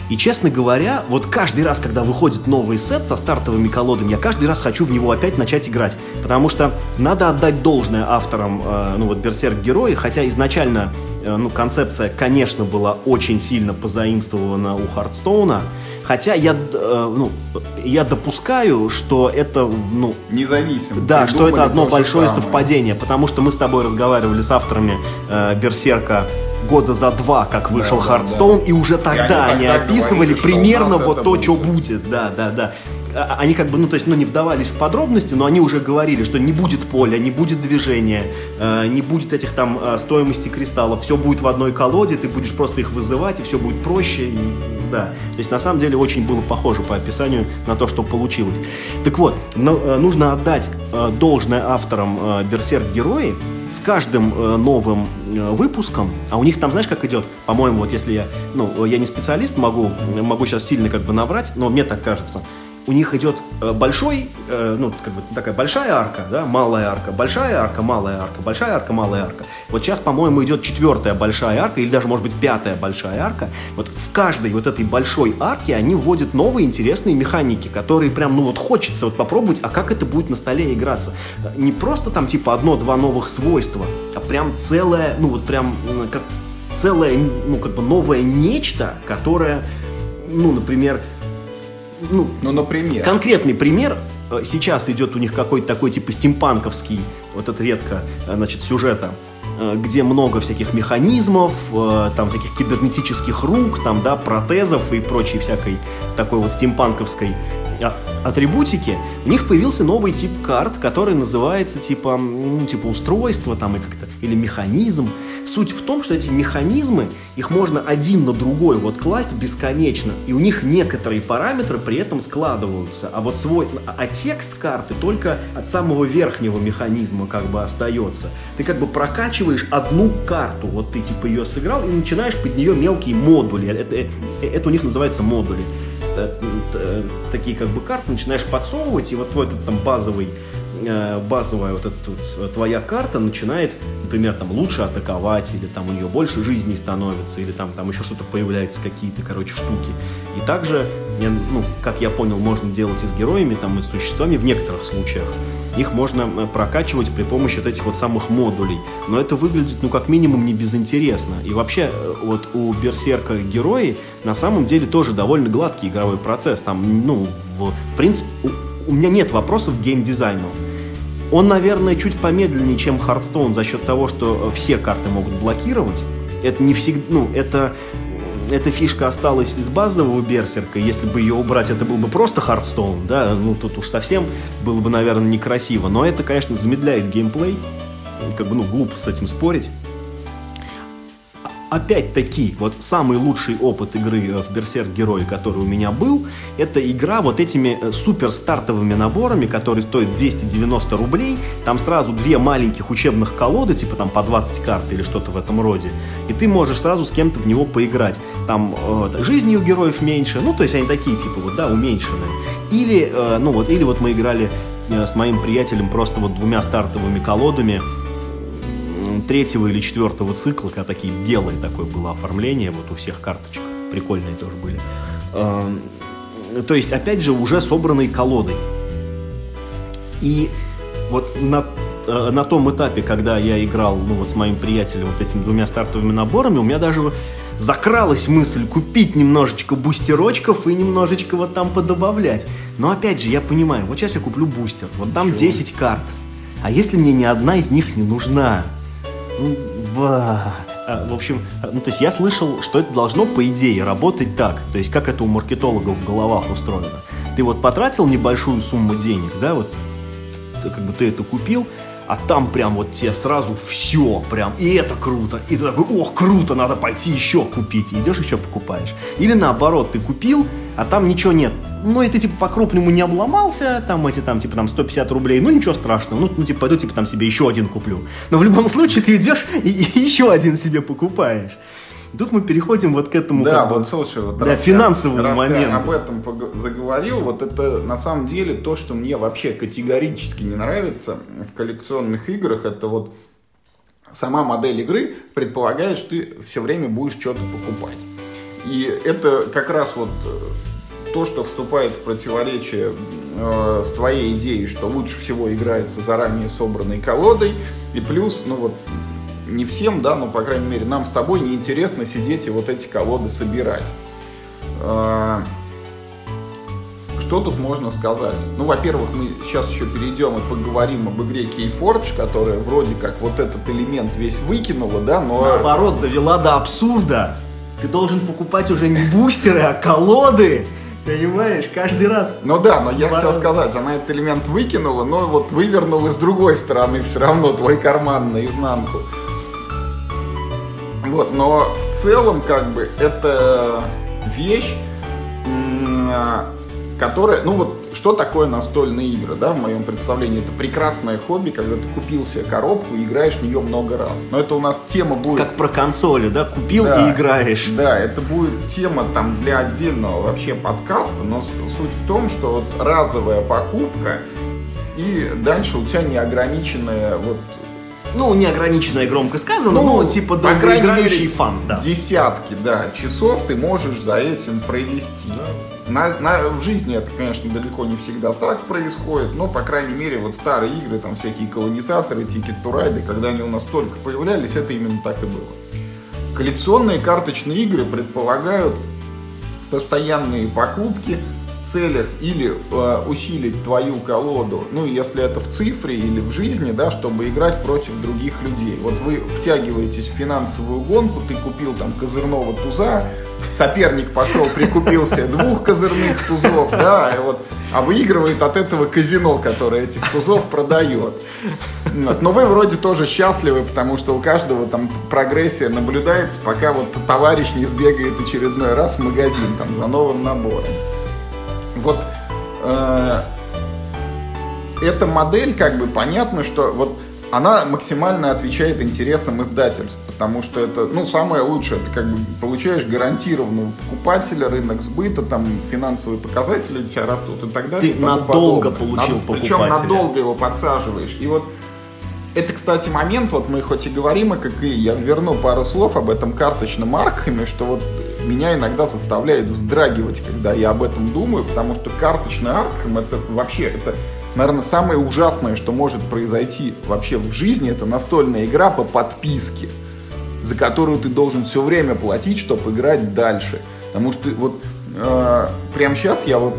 И, честно говоря, вот каждый раз, когда выходит новый сет со стартовыми колодами, я каждый раз хочу в него опять начать играть. Потому что надо отдать должное авторам, э, ну вот, Берсерк Герои, хотя изначально, э, ну, концепция, конечно, была очень сильно позаимствована у Хардстоуна, Хотя я, э, ну, я допускаю, что это, ну... Независимо. Да, что это одно большое самое. совпадение, потому что мы с тобой разговаривали с авторами э, Берсерка года за два, как вышел Да, да, Hearthstone, да. и уже И тогда они они, тогда описывали говорили, примерно вот то, что будет. будет. Да, да, да. А- Они как бы, ну, то есть, ну, не вдавались в подробности, но они уже говорили, что не будет поля, не будет движения, э, не будет этих там э, стоимости кристаллов, все будет в одной колоде, ты будешь просто их вызывать, и все будет проще, и, да. То есть, на самом деле, очень было похоже по описанию на то, что получилось. Так вот, но, э, нужно отдать э, должное авторам э, Берсерк Герои, с каждым э, новым выпуском, а у них там, знаешь, как идет, по-моему, вот если я, ну, я не специалист, могу, могу сейчас сильно как бы наврать, но мне так кажется, у них идет э, большой, э, ну, как бы такая большая арка, да, малая арка, большая арка, малая арка, большая арка, малая арка. Вот сейчас, по-моему, идет четвертая большая арка, или даже, может быть, пятая большая арка. Вот в каждой вот этой большой арке они вводят новые интересные механики, которые прям, ну, вот хочется вот попробовать, а как это будет на столе играться. Э, Не просто там, типа, одно-два новых свойства, а прям целое, ну, вот прям, как целое, ну, как бы новое нечто, которое, ну, например, ну, Ну, например. Конкретный пример. э, Сейчас идет у них какой-то такой типа стимпанковский, вот эта ветка, э, значит, сюжета, э, где много всяких механизмов, там всяких кибернетических рук, там, да, протезов и прочей всякой такой вот стимпанковской а- атрибутики, у них появился новый тип карт, который называется типа, ну, типа устройство там и как-то, или механизм. Суть в том, что эти механизмы, их можно один на другой вот класть бесконечно, и у них некоторые параметры при этом складываются, а вот свой, а текст карты только от самого верхнего механизма как бы остается. Ты как бы прокачиваешь одну карту, вот ты типа ее сыграл и начинаешь под нее мелкие модули, это, это, это у них называется модули. Т- такие как бы карты начинаешь подсовывать, и вот твой этот там базовый э, базовая вот эта вот, э, твоя карта начинает, например, там лучше атаковать, или там у нее больше жизней становится, или там, там еще что-то появляется, какие-то, короче, штуки. И также, я, ну, как я понял, можно делать и с героями, там, и с существами в некоторых случаях. Их можно э, прокачивать при помощи вот этих вот самых модулей. Но это выглядит, ну, как минимум, не безинтересно. И вообще, вот у Берсерка герои на самом деле тоже довольно гладкий игровой процесс. Там, ну, в, в принципе, у, меня нет вопросов к геймдизайну. Он, наверное, чуть помедленнее, чем Hearthstone за счет того, что э, все карты могут блокировать. Это не всегда, ну, это, эта фишка осталась из базового Берсерка. Если бы ее убрать, это был бы просто Hearthstone, да, ну, тут уж совсем было бы, наверное, некрасиво. Но это, конечно, замедляет геймплей. Как бы, ну, глупо с этим спорить. Опять-таки, вот самый лучший опыт игры э, в Берсерк Герой, который у меня был, это игра вот этими э, супер стартовыми наборами, которые стоят 290 рублей. Там сразу две маленьких учебных колоды, типа там по 20 карт или что-то в этом роде. И ты можешь сразу с кем-то в него поиграть. Там э, жизни у героев меньше, ну то есть они такие типа вот, да, уменьшенные. Или, э, ну вот, или вот мы играли с моим приятелем просто вот двумя стартовыми колодами третьего или четвертого цикла, когда такие белое такое было оформление, вот у всех карточек, прикольные тоже были. То есть, опять же, уже собранной колодой. И вот на, э, на том этапе, когда я играл, ну вот с моим приятелем вот этими двумя стартовыми наборами, у меня даже закралась мысль купить немножечко бустерочков и немножечко вот там подобавлять. Но опять же, я понимаю, вот сейчас я куплю бустер, вот там 10 карт. А если мне ни одна из них не нужна? Ба. А, В общем, ну, то есть я слышал, что это должно, по идее, работать так. То есть, как это у маркетологов в головах устроено. Ты вот потратил небольшую сумму денег, да, вот как бы ты это купил, а там прям вот тебе сразу все прям, и это круто, и ты такой, ох, круто, надо пойти еще купить, и идешь еще покупаешь. Или наоборот, ты купил, а там ничего нет. Ну, и ты, типа, по-крупному не обломался, там эти, там, типа, там, 150 рублей, ну, ничего страшного, ну, ну типа, пойду, типа, там, себе еще один куплю. Но в любом случае ты идешь и, и еще один себе покупаешь. Тут мы переходим вот к этому, Да, как бы, вот слушай, вот да, раз ты- финансовому раз ты моменту. об этом заговорил, вот это на самом деле то, что мне вообще категорически не нравится в коллекционных играх, это вот сама модель игры предполагает, что ты все время будешь что-то покупать. И это как раз вот э, то, что вступает в противоречие э, с твоей идеей, что лучше всего играется заранее собранной колодой, и плюс, ну вот, не всем, да, но, по крайней мере, нам с тобой неинтересно сидеть и вот эти колоды собирать. А, что тут можно сказать? Ну, во-первых, мы сейчас еще перейдем и поговорим об игре Keyforge, которая вроде как вот этот элемент весь выкинула, да, но... Наоборот, довела до абсурда. Ты должен покупать уже не бустеры, а колоды. Понимаешь, каждый раз. Ну да, но я хотел сказать, она этот элемент выкинула, но вот вывернула с другой стороны все равно твой карман наизнанку. Вот, но в целом, как бы, это вещь, которая, ну вот, что такое настольные игры, да, в моем представлении? Это прекрасное хобби, когда ты купил себе коробку и играешь в нее много раз. Но это у нас тема будет... Как про консоли, да? Купил да, и играешь. Да, это будет тема там для отдельного вообще подкаста, но суть в том, что вот разовая покупка и дальше у тебя неограниченная вот ну, неограниченное громко сказано, ну, но типа долгоиграющий фан, да. Десятки, да, часов ты можешь за этим провести. Да. На, на, в жизни это, конечно, далеко не всегда так происходит, но, по крайней мере, вот старые игры, там всякие колонизаторы, тикет турайды, когда они у нас только появлялись, это именно так и было. Коллекционные карточные игры предполагают постоянные покупки, целях или э, усилить твою колоду, ну, если это в цифре или в жизни, да, чтобы играть против других людей. Вот вы втягиваетесь в финансовую гонку, ты купил там козырного туза, соперник пошел, прикупил себе двух козырных тузов, да, и вот, а выигрывает от этого казино, которое этих тузов продает. Но вы вроде тоже счастливы, потому что у каждого там прогрессия наблюдается, пока вот товарищ не сбегает очередной раз в магазин там за новым набором вот э, эта модель, как бы понятно, что вот она максимально отвечает интересам издательств, потому что это, ну, самое лучшее, ты как бы получаешь гарантированного покупателя, рынок сбыта, там, финансовые показатели у тебя растут и так далее. Ты надолго подобное. получил Над, Причем надолго его подсаживаешь. И вот это, кстати, момент, вот мы хоть и говорим о ККИ, я верну пару слов об этом карточном аркхаме, что вот меня иногда заставляет вздрагивать, когда я об этом думаю, потому что карточный аркхам это вообще, это, наверное, самое ужасное, что может произойти вообще в жизни, это настольная игра по подписке, за которую ты должен все время платить, чтобы играть дальше. Потому что вот э, прямо сейчас я вот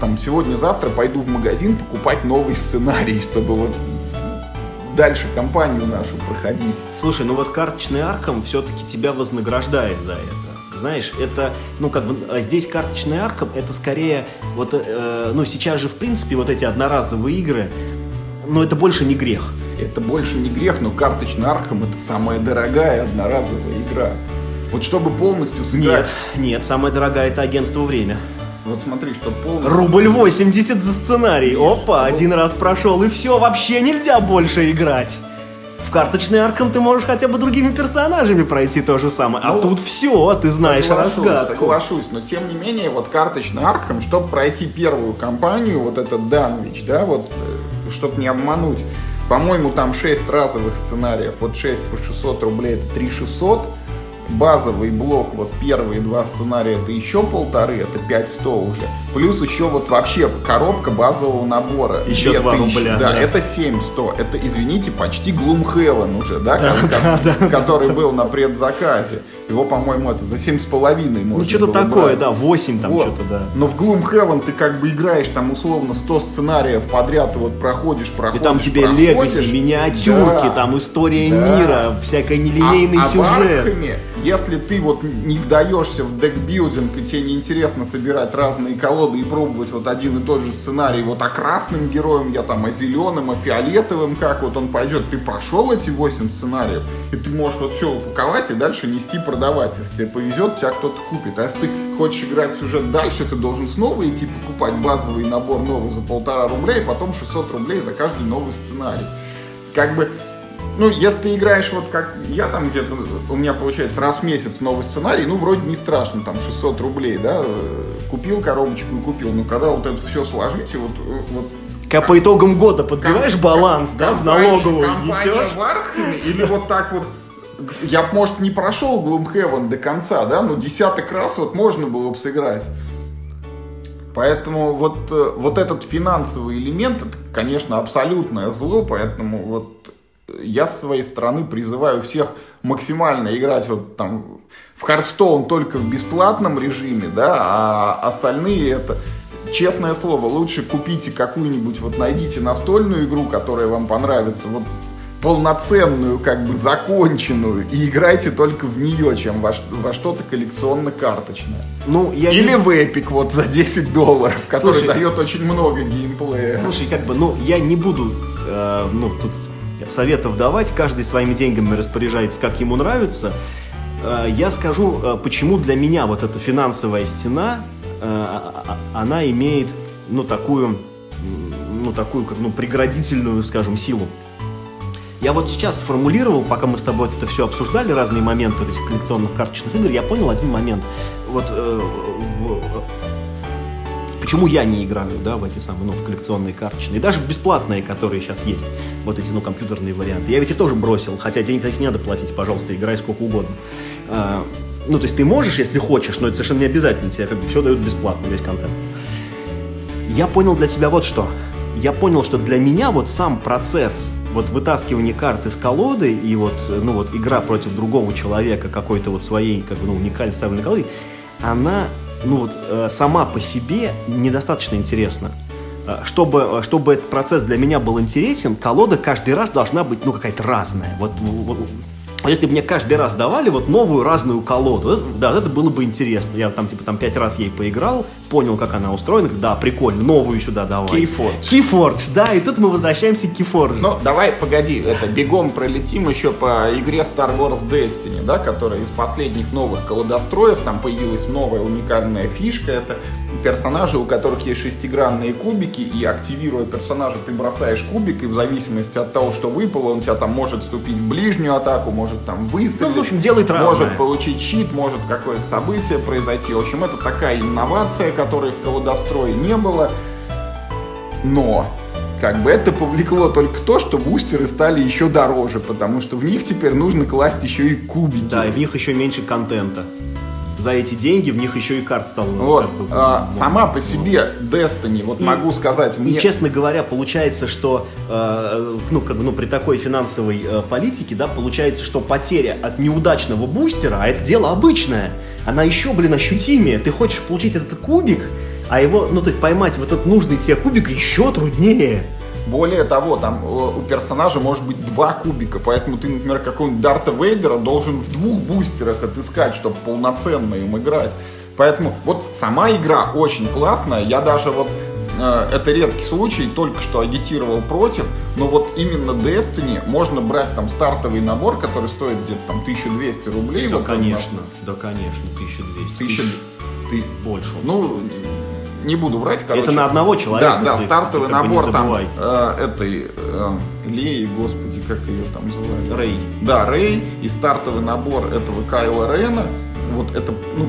там сегодня-завтра пойду в магазин покупать новый сценарий, чтобы вот дальше компанию нашу проходить. Слушай, ну вот карточный арком все-таки тебя вознаграждает за это. Знаешь, это, ну как бы, а здесь карточный арком, это скорее, вот, э, ну сейчас же в принципе вот эти одноразовые игры, но это больше не грех. Это больше не грех, но карточный арком это самая дорогая одноразовая игра. Вот чтобы полностью сыграть... Нет, нет, самая дорогая это агентство «Время». Вот смотри, что полностью... Рубль 80 за сценарий. Опа, один раз прошел, и все, вообще нельзя больше играть. В карточный арком ты можешь хотя бы другими персонажами пройти то же самое. А ну, тут все, ты знаешь соглашусь, разгадку. Соглашусь, но тем не менее, вот карточный арком, чтобы пройти первую кампанию, вот этот Данвич, да, вот, э, чтобы не обмануть, по-моему, там 6 разовых сценариев, вот 6 по 600 рублей, это 3 600, базовый блок, вот первые два сценария, это еще полторы, это 500 уже. Плюс еще вот вообще коробка базового набора. Еще 2 рубля. Да, да, это 700. Это, извините, почти Gloomhaven уже, да, да, да, да который да. был на предзаказе. Его, по-моему, это за 7,5 можно Ну, что-то такое, брать. да, 8 там вот. что-то, да. Но в Gloomhaven ты как бы играешь там условно 100 сценариев подряд, вот проходишь, проходишь, И там тебе legacy, миниатюрки, да, там история да. мира, всякая нелинейный а, сюжет. А в Архаме, если ты вот не вдаешься в deckbuilding, и тебе неинтересно собирать разные колоды и пробовать вот один и тот же сценарий, вот а красным героем я там, а зеленым, а фиолетовым, как вот он пойдет, ты прошел эти 8 сценариев, и ты можешь вот все упаковать и дальше нести продавать продавать. Если тебе повезет, тебя кто-то купит. А если ты хочешь играть сюжет дальше, ты должен снова идти покупать базовый набор новый за полтора рубля и потом 600 рублей за каждый новый сценарий. Как бы ну, если ты играешь вот как я там где-то, у меня получается раз в месяц новый сценарий, ну, вроде не страшно, там 600 рублей, да, купил коробочку и купил. Но когда вот это все сложите, вот, вот как по итогам года подбиваешь ком- баланс, да, в налоговую несешь. в Архаме, или вот так вот я, может, не прошел Gloomhaven до конца, да, но десяток раз вот можно было бы сыграть. Поэтому вот, э, вот этот финансовый элемент, это, конечно, абсолютное зло, поэтому вот я с своей стороны призываю всех максимально играть вот там в Hearthstone только в бесплатном режиме, да, а остальные это честное слово, лучше купите какую-нибудь, вот найдите настольную игру, которая вам понравится, вот полноценную, как бы законченную, и играйте только в нее, чем во, во что-то коллекционно-карточное. Ну, я Или не... в Epic вот за 10 долларов, который Слушай, дает очень много геймплея. Слушай, как бы, ну, я не буду, э, ну, тут советов давать, каждый своими деньгами распоряжается, как ему нравится. Э, я скажу, э, почему для меня вот эта финансовая стена, э, а- а- она имеет, ну, такую, ну, такую, как, ну, преградительную, скажем, силу. Я вот сейчас сформулировал, пока мы с тобой это все обсуждали, разные моменты этих коллекционных карточных игр, я понял один момент. Вот э, в- почему я не играю, да, в эти самые, ну, в коллекционные карточные, даже в бесплатные, которые сейчас есть, вот эти, ну, компьютерные варианты. Я ведь их тоже бросил, хотя денег таких не надо платить, пожалуйста, играй сколько угодно. А, ну, то есть ты можешь, если хочешь, но это совершенно не обязательно, тебе как бы все дают бесплатно, весь контент. Я понял для себя вот что. Я понял, что для меня вот сам процесс вот вытаскивания карт из колоды и вот, ну вот игра против другого человека какой-то вот своей как бы, ну, уникальной ставленной колоды, она, ну вот, э, сама по себе недостаточно интересна. Э, Чтобы, э, чтобы этот процесс для меня был интересен, колода каждый раз должна быть, ну, какая-то разная. Вот, вот, если бы мне каждый раз давали вот новую разную колоду, это- да, это было бы интересно. Я там, типа, там пять раз ей поиграл, понял, как она устроена, да, прикольно, новую сюда давай. Keyforge. Keyforge, да, и тут мы возвращаемся к Keyforge. Ну, давай, погоди, это бегом пролетим еще по игре Star Wars Destiny, да, которая из последних новых колодостроев, там появилась новая уникальная фишка, это персонажи, у которых есть шестигранные кубики, и активируя персонажа, ты бросаешь кубик, и в зависимости от того, что выпало, он у тебя там может вступить в ближнюю атаку, может там выстрелить, Ну, в общем, делает разное. может получить щит, может какое-то событие произойти. В общем, это такая инновация, которой в колодострое не было. Но как бы это повлекло только то, что бустеры стали еще дороже, потому что в них теперь нужно класть еще и кубики. Да, и в них еще меньше контента. За эти деньги в них еще и карт стало. Вот, как бы, а, ну, сама по себе Destiny, вот И- могу сказать, И, мне... честно говоря, получается, что э, ну, как бы, ну, при такой финансовой э, политике, да, получается, что потеря от неудачного бустера, а это дело обычное, она еще, блин, ощутимее. Ты хочешь получить этот кубик, а его, ну, то есть поймать вот этот нужный тебе кубик еще труднее. Более того, там э, у персонажа может быть два кубика, поэтому ты, например, какого-нибудь Дарта Вейдера должен в двух бустерах отыскать, чтобы полноценно им играть. Поэтому вот сама игра очень классная, я даже вот э, это редкий случай, только что агитировал против, но вот именно Destiny можно брать там стартовый набор, который стоит где-то там 1200 рублей. Да, вот, конечно, да, конечно, 1200. Тысяча... Тысяч Ты... больше. Ну, не буду врать, короче. Это на одного человека, Да, да, стартовый набор там э, этой э, Леи, господи, как ее там звали? Рэй. Да, Рэй и стартовый набор этого Кайла Рена. Вот это, ну,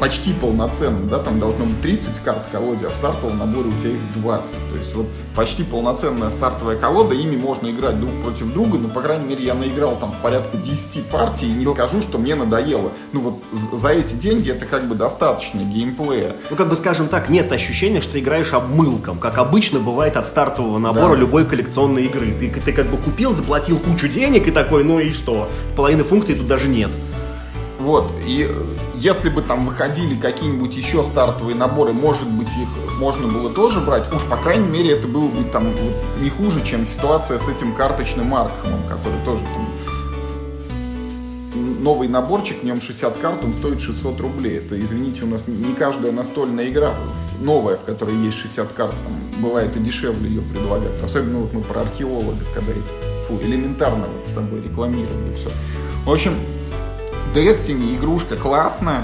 почти полноценный, да, там должно быть 30 карт колоде, а в стартовом наборе у тебя их 20. То есть вот почти полноценная стартовая колода, ими можно играть друг против друга, но, по крайней мере, я наиграл там порядка 10 партий и не Ну. скажу, что мне надоело. Ну вот за эти деньги это как бы достаточно геймплея. Ну, как бы, скажем так, нет ощущения, что играешь обмылком, как обычно бывает от стартового набора Да. любой коллекционной игры. Ты, ты как бы купил, заплатил кучу денег и такой, ну и что? Половины функций тут даже нет. Вот, и э, если бы там выходили какие-нибудь еще стартовые наборы, может быть, их можно было тоже брать, уж, по крайней мере, это было бы там вот не хуже, чем ситуация с этим карточным Аркхемом, который тоже там новый наборчик, в нем 60 карт, он стоит 600 рублей. Это, извините, у нас не- каждая настольная игра новая, в которой есть 60 карт, там, бывает и дешевле ее предлагают. Особенно вот мы про археолога, когда эти, фу, элементарно вот с тобой рекламировали все. В общем, Destiny игрушка классная.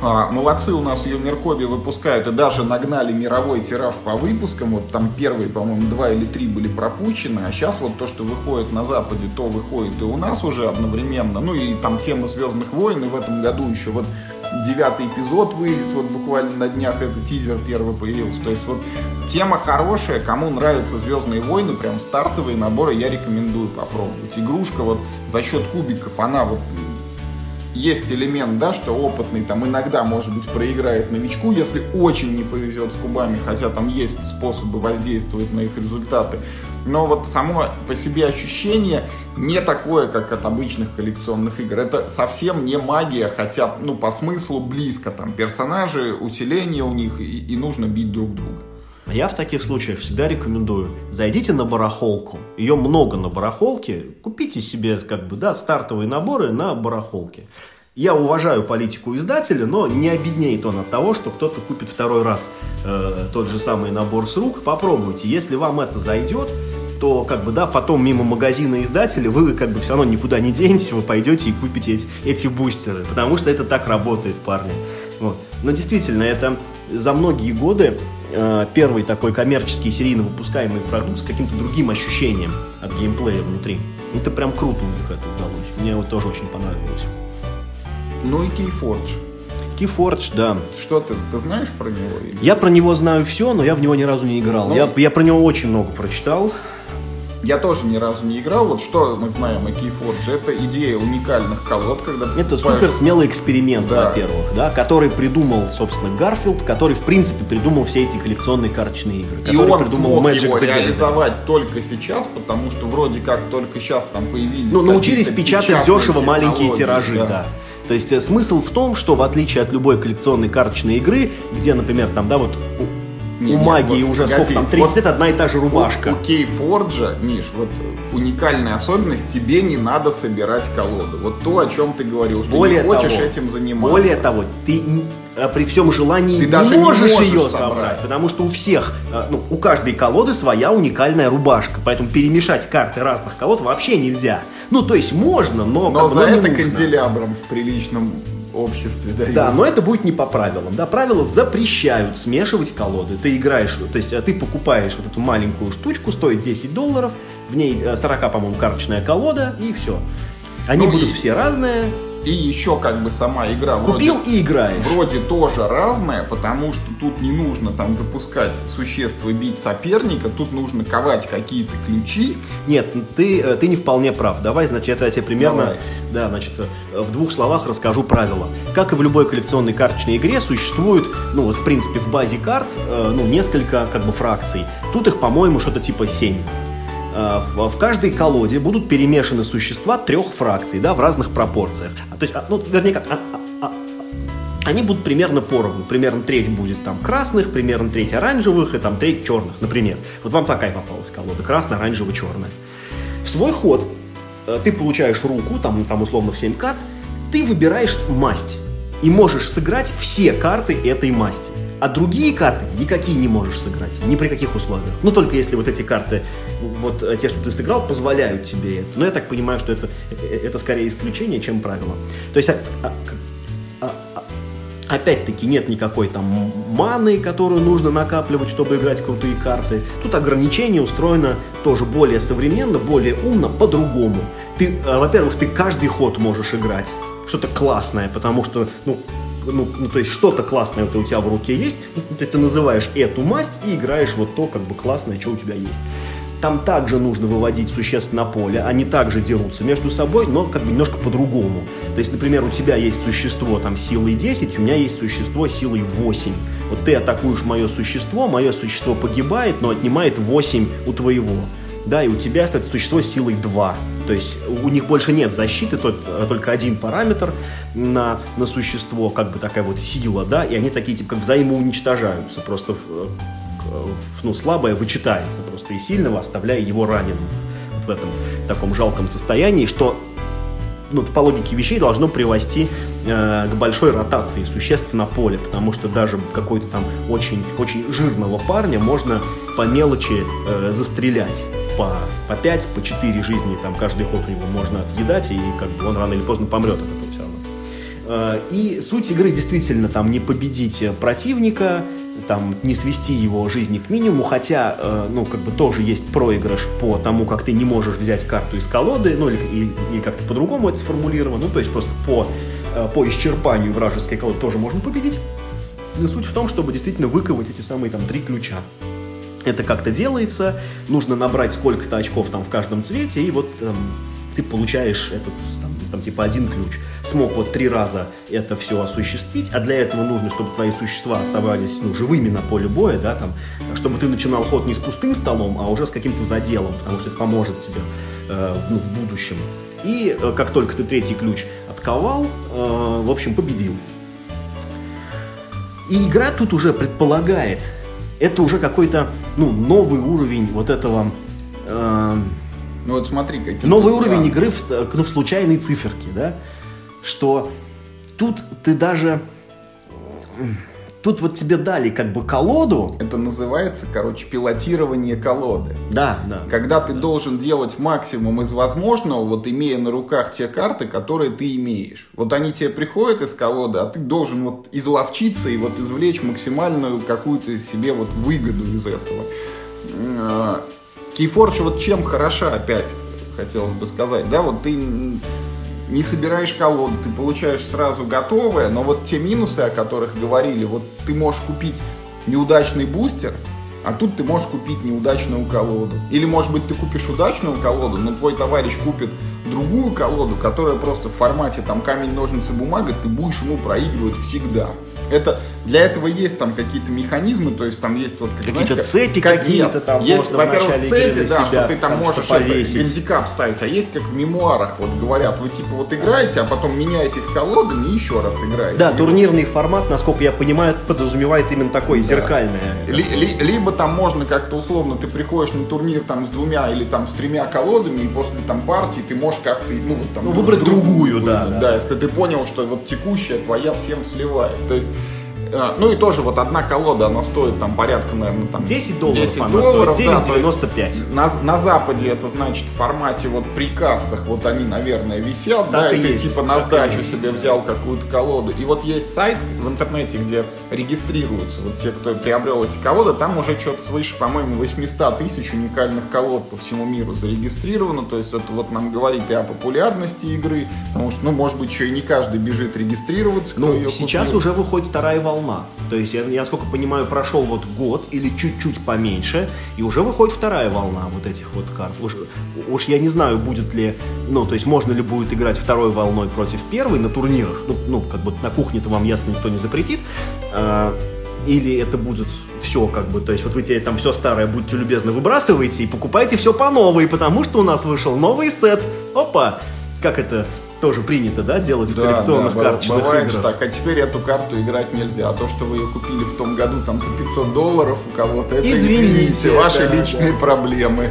А, молодцы, у нас ее Мирхоби выпускают и даже нагнали мировой тираж по выпускам. Вот там первые, по-моему, два или три были пропущены, а сейчас вот то, что выходит на Западе, то выходит и у нас уже одновременно. Ну и там тема Звездных войн, и в этом году еще вот девятый эпизод выйдет, вот буквально на днях это тизер первый появился. То есть вот тема хорошая, кому нравятся Звездные войны, прям стартовые наборы я рекомендую попробовать. Игрушка вот за счет кубиков, она вот есть элемент, да, что опытный там иногда, может быть, проиграет новичку, если очень не повезет с кубами, хотя там есть способы воздействовать на их результаты. но вот само по себе ощущение не такое, как от обычных коллекционных игр. Это совсем не магия, хотя, ну, по смыслу близко. Там персонажи, усиление у них, и, и нужно бить друг друга. Я в таких случаях всегда рекомендую, зайдите на барахолку, ее много на барахолке, купите себе как бы, да, стартовые наборы на барахолке. Я уважаю политику издателя, но не обеднеет он от того, что кто-то купит второй раз э, тот же самый набор с рук. Попробуйте, если вам это зайдет, то как бы да, потом мимо магазина издателя вы как бы все равно никуда не денетесь, вы пойдете и купите эти, эти бустеры, потому что это так работает, парни. Вот. Но действительно, это за многие годы э, первый такой коммерческий серийно выпускаемый продукт с каким-то другим ощущением от геймплея внутри. Это прям круто у них это удалось. Мне вот тоже очень понравилось. Ну и Keyforge. Keyforge, да. Что ты, ты знаешь про него? Я про него знаю все, но я в него ни разу не играл. Ну, я, я про него очень много прочитал. Я тоже ни разу не играл. Вот что мы знаем о Keyforge? Это идея уникальных колод, когда ты Это покупаешь... супер смелый эксперимент, да. во-первых, да, который придумал, собственно, Гарфилд, который, в принципе, придумал все эти коллекционные карточные игры. И он придумал смог Magic его реализовать только сейчас, потому что вроде как только сейчас там появились Ну, научились печатать дешево маленькие тиражи, да. да. То есть э, смысл в том, что в отличие от любой коллекционной карточной игры, где, например, там, да, вот не, у магии вот, уже погоди, сколько там, 30 вот лет одна и та же рубашка. У, у Кейфорджа, Миш, вот уникальная особенность, тебе не надо собирать колоду. Вот то, о чем ты говорил, что более не хочешь того, этим заниматься. Более того, ты э, при всем желании ты не, даже можешь не можешь ее собрать. собрать, потому что у всех, э, ну, у каждой колоды своя уникальная рубашка, поэтому перемешать карты разных колод вообще нельзя. Ну, то есть можно, но... Но за это канделябром в приличном обществе. Да, да но это будет не по правилам. Да, правила запрещают смешивать колоды. Ты играешь, то есть а ты покупаешь вот эту маленькую штучку, стоит 10 долларов, в ней 40, э, по-моему, карточная колода, и все. Они ну будут и... все разные, и еще как бы сама игра Купил вроде, и играешь. Вроде тоже разная, потому что тут не нужно там запускать существ и бить соперника, тут нужно ковать какие-то ключи. Нет, ты, э, ты не вполне прав. Давай, значит, я тебе примерно, Давай. да, значит, э, в двух словах расскажу правила. Как и в любой коллекционной карточной игре, существует, ну, вот, в принципе, в базе карт, э, ну, несколько, как бы, фракций. Тут их, по-моему, что-то типа 7. Э, в каждой колоде будут перемешаны существа трех фракций, да, в разных пропорциях. А, то есть, а, ну, вернее, как, а, они будут примерно поровну. Примерно треть будет там красных, примерно треть оранжевых и там треть черных, например. Вот вам такая попалась колода, красная, оранжевая, черная. В свой ход э, ты получаешь руку, там, там условных 7 карт, ты выбираешь масть и можешь сыграть все карты этой масти. А другие карты никакие не можешь сыграть, ни при каких условиях. Ну, только если вот эти карты, вот э, те, что ты сыграл, позволяют тебе это. Но я так понимаю, что это, э, это скорее исключение, чем правило. То есть, а, а, а, опять-таки, нет никакой там маны, которую нужно накапливать, чтобы играть крутые карты. Тут ограничение устроено тоже более современно, более умно, по-другому. Ты, э, во-первых, ты каждый ход можешь играть что-то классное, потому что, ну, ну, ну то есть что-то классное вот у тебя в руке есть, ну, ты, ты называешь эту масть и играешь вот то, как бы классное, что у тебя есть. Там также нужно выводить существ на поле, они также дерутся между собой, но как бы немножко по-другому. То есть, например, у тебя есть существо там силой 10, у меня есть существо силой 8. Вот ты атакуешь мое существо, мое существо погибает, но отнимает 8 у твоего да, и у тебя остается существо силой 2. То есть у них больше нет защиты, только один параметр на, на существо, как бы такая вот сила, да, и они такие типа как взаимоуничтожаются, просто э, ну, слабое вычитается просто и сильного, оставляя его раненым в этом таком жалком состоянии, что ну, по логике вещей должно привести э, к большой ротации существ на поле, потому что даже какой-то там очень, очень жирного парня можно по мелочи э, застрелять по, по 5, по 4 жизни, там каждый ход у него можно отъедать, и как бы он рано или поздно помрет от этого все равно. Э, и суть игры действительно там не победить противника, там не свести его жизни к минимуму, хотя, э, ну, как бы тоже есть проигрыш по тому, как ты не можешь взять карту из колоды, ну, или, или, или как-то по-другому это сформулировано, ну, то есть просто по, э, по исчерпанию вражеской колоды тоже можно победить. Но суть в том, чтобы действительно выковать эти самые там три ключа. Это как-то делается, нужно набрать сколько-то очков там в каждом цвете, и вот эм, ты получаешь этот, там, там, типа, один ключ. Смог вот три раза это все осуществить, а для этого нужно, чтобы твои существа оставались, ну, живыми на поле боя, да, там, чтобы ты начинал ход не с пустым столом, а уже с каким-то заделом, потому что это поможет тебе э, ну, в будущем. И э, как только ты третий ключ отковал, э, в общем, победил. И игра тут уже предполагает, это уже какой-то, ну, новый уровень вот этого... Э, Ну вот смотри, какие новый уровень игры в, ну, в случайной циферке, да? Что тут ты даже... Тут вот тебе дали как бы колоду. Это называется, короче, пилотирование колоды. Да, да. Когда ты должен делать максимум из возможного, вот имея на руках те карты, которые ты имеешь. Вот они тебе приходят из колоды, а ты должен вот изловчиться и вот извлечь максимальную какую-то себе вот выгоду из этого. Keyforge вот чем хороша опять, хотелось бы сказать, да, вот ты не собираешь колоду, ты получаешь сразу готовое, но вот те минусы, о которых говорили, вот ты можешь купить неудачный бустер, а тут ты можешь купить неудачную колоду. Или, может быть, ты купишь удачную колоду, но твой товарищ купит другую колоду, которая просто в формате там камень, ножницы, бумага, ты будешь ему проигрывать всегда. Это для этого есть там какие-то механизмы, то есть там есть вот как, Какие-то знаешь, цепи как- какие-то там Есть, во-первых, цепи, да, себя что ты там, там можешь это, гандикап ставить, а есть как в мемуарах, вот говорят, вы типа вот играете, а потом меняетесь колодами и еще раз играете. Да, И турнирный формат, насколько я понимаю, подразумевает именно такое зеркальное. Ли- ли- либо там можно как-то условно, ты приходишь на турнир там с двумя или там с тремя колодами, и после там партии ты можешь как-то, ну, вот, там, Ну, выбрать другую, да, выбрать, да. если ты понял, что вот текущая твоя всем сливает. То есть, ну и тоже вот одна колода, она стоит там порядка, наверное, там 10 долларов 10 она долларов, стоит, да, то есть 9,95. на, на Западе это значит в формате вот при кассах, вот они, наверное, висят, да, Так и и ты есть, типа на сдачу себе да. взял какую-то колоду. И вот есть сайт в интернете, где регистрируются вот те, кто приобрел эти колоды, там уже что-то свыше, по-моему, 800 тысяч уникальных колод по всему миру зарегистрировано, то есть это вот нам говорит и о популярности игры, потому что, ну, может быть, еще и не каждый бежит регистрироваться, Ну, сейчас купил. уже выходит вторая волна. То есть, я, я сколько понимаю, прошел вот год или чуть-чуть поменьше, и уже выходит вторая волна вот этих вот карт. Уж, уж я не знаю, будет ли, ну, то есть, можно ли будет играть второй волной против первой на турнирах. Ну, ну как бы на кухне-то вам ясно никто не запретит. А, или это будет все как бы, то есть вот вы теперь там все старое, будьте любезны, выбрасываете и покупайте все по новой, потому что у нас вышел новый сет. Опа! Как это тоже принято, да, делать в Да, коллекционных да, карточных бывает играх? так, а теперь эту карту играть нельзя. А то, что вы ее купили в том году там за 500 долларов у кого-то, это, Извините, извините, ваши да, личные да. проблемы.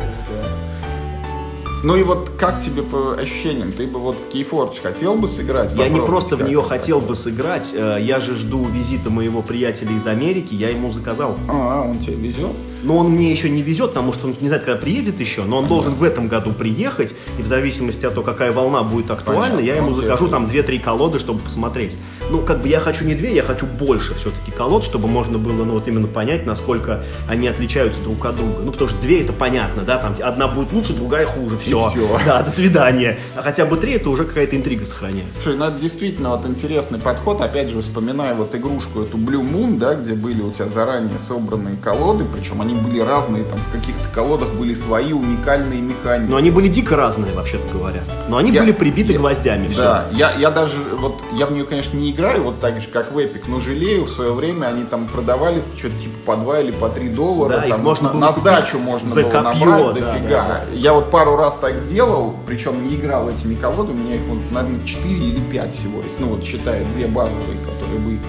Ну и вот как тебе по ощущениям? Ты бы вот в Keyforge хотел бы сыграть? Я не просто в нее хотел бы сыграть, э, я же жду визита моего приятеля из Америки, я ему заказал. А, он тебе везет? Но он мне еще не везет, потому что он не знает, когда приедет еще, но он должен в этом году приехать, и в зависимости от того, какая волна будет актуальна, я ему закажу там 2-3 колоды, чтобы посмотреть. Ну, как бы я хочу не две, я хочу больше все-таки колод, чтобы можно было, ну, вот именно понять, насколько они отличаются друг от друга. Ну, потому что две это понятно, да, там одна будет лучше, другая хуже, все. Всё. Да, до свидания. А хотя бы три, это уже какая-то интрига сохраняется. Слушай, ну это действительно вот интересный подход. Опять же, вспоминая вот игрушку эту Blue Moon, да, где были у тебя заранее собранные колоды, причем они были разные, там в каких-то колодах были свои уникальные механики. Но они были дико разные, вообще-то говоря. Но они Я- были прибиты я- гвоздями, все. Да, я, я даже, вот, я в нее, конечно, не играю, вот так же, как в Epic, но жалею, в свое время они там продавались что-то типа по 2 или по 3 доллара, Да, их там, можно на, на сдачу можно за было копье, набрать да, дофига. да, да. Я вот пару раз так сделал, причем не играл этими колодами, у меня их, вот, наверное, 4 или 5 всего есть, ну вот считая две базовые, которые были.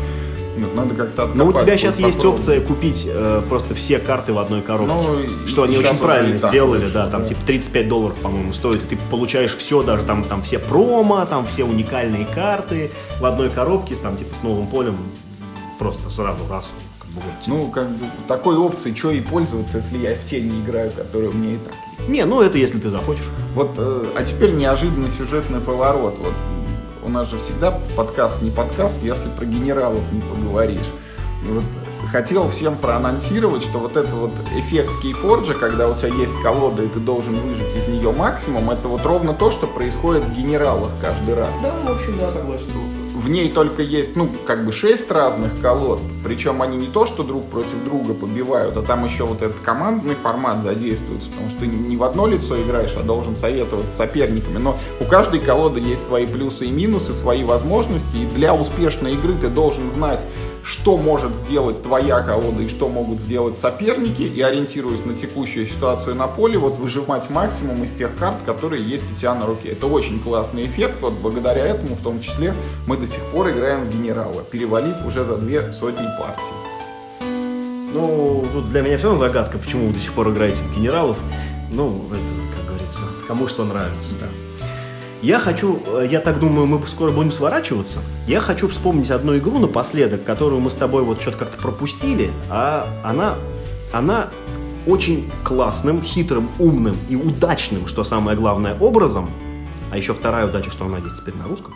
Надо как-то Но у откопать, тебя сейчас есть попробовать. опция купить э, просто все карты в одной коробке. Ну, что они очень правильно сделали, вышло, да, там да. типа 35 долларов, по-моему, стоит, и ты получаешь все, даже там, там все промо, там все уникальные карты в одной коробке, с, там типа с новым полем, просто сразу раз, как бы вот. Ну, как бы, такой опцией, что и пользоваться, если я в тени играю, которая у меня и так. Не, ну это если ты захочешь. Вот, э, а теперь неожиданный сюжетный поворот. Вот у нас же всегда подкаст не подкаст, если про генералов не поговоришь. Вот хотел всем проанонсировать, что вот это вот эффект Кейфорджа, когда у тебя есть колода и ты должен выжить из нее максимум, это вот ровно то, что происходит в генералах каждый раз. Да, в общем, я согласен. В ней только есть, ну, как бы шесть разных колод, Причем они не то, что друг против друга побивают, а там еще вот этот командный формат задействуется, потому что ты не в одно лицо играешь, а должен советоваться соперниками. Но у каждой колоды есть свои плюсы и минусы, свои возможности, и для успешной игры ты должен знать, что может сделать твоя колода и что могут сделать соперники, и ориентируясь на текущую ситуацию на поле, вот выжимать максимум из тех карт, которые есть у тебя на руке. Это очень классный эффект, вот благодаря этому в том числе мы до сих пор играем в генерала, перевалив уже за две сотни партий. Ну, тут для меня все равно загадка, почему вы до сих пор играете в генералов. Ну, это, как говорится, кому что нравится, да. Я хочу, э, я так думаю, мы скоро будем сворачиваться. Я хочу вспомнить одну игру напоследок, которую мы с тобой вот что-то как-то пропустили, а она, она очень классным, хитрым, умным и удачным, что самое главное, образом, а еще вторая удача, что она есть теперь на русском,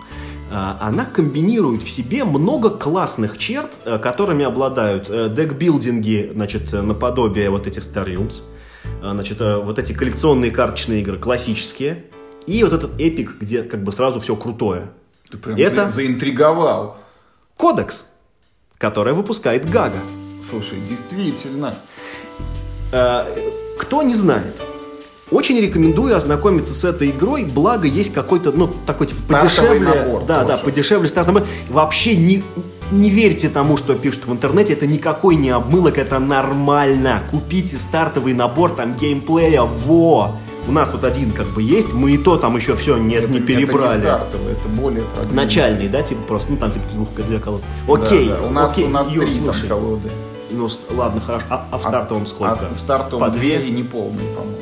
а, она комбинирует в себе много классных черт, э, которыми обладают э, декбилдинги, значит, наподобие вот этих Star Realms, значит, вот эти коллекционные карточные игры, классические, и вот этот эпик, где как бы сразу все крутое. Ты прям Это заинтриговал. Кодекс, который выпускает Гага. Слушай, действительно. Э, кто не знает, очень рекомендую ознакомиться с этой игрой, благо есть какой-то, ну, такой типа стартовый подешевле. Набор, да, да, подешевле стартовый набор. Вообще не, не верьте тому, что пишут в интернете, это никакой не обмылок, это нормально. Купите стартовый набор там геймплея, во! У нас вот один как бы есть, мы и то там еще все нет, это, не перебрали. Это не стартовый, это более продвинутый. Начальный, да, типа просто, ну там типа двух две колоды. Окей, да, да. У нас, окей, у нас Юр, три слушай, там колоды. Ну, ладно, хорошо. А, а в стартовом а, сколько? А в стартовом По две и неполные, по-моему.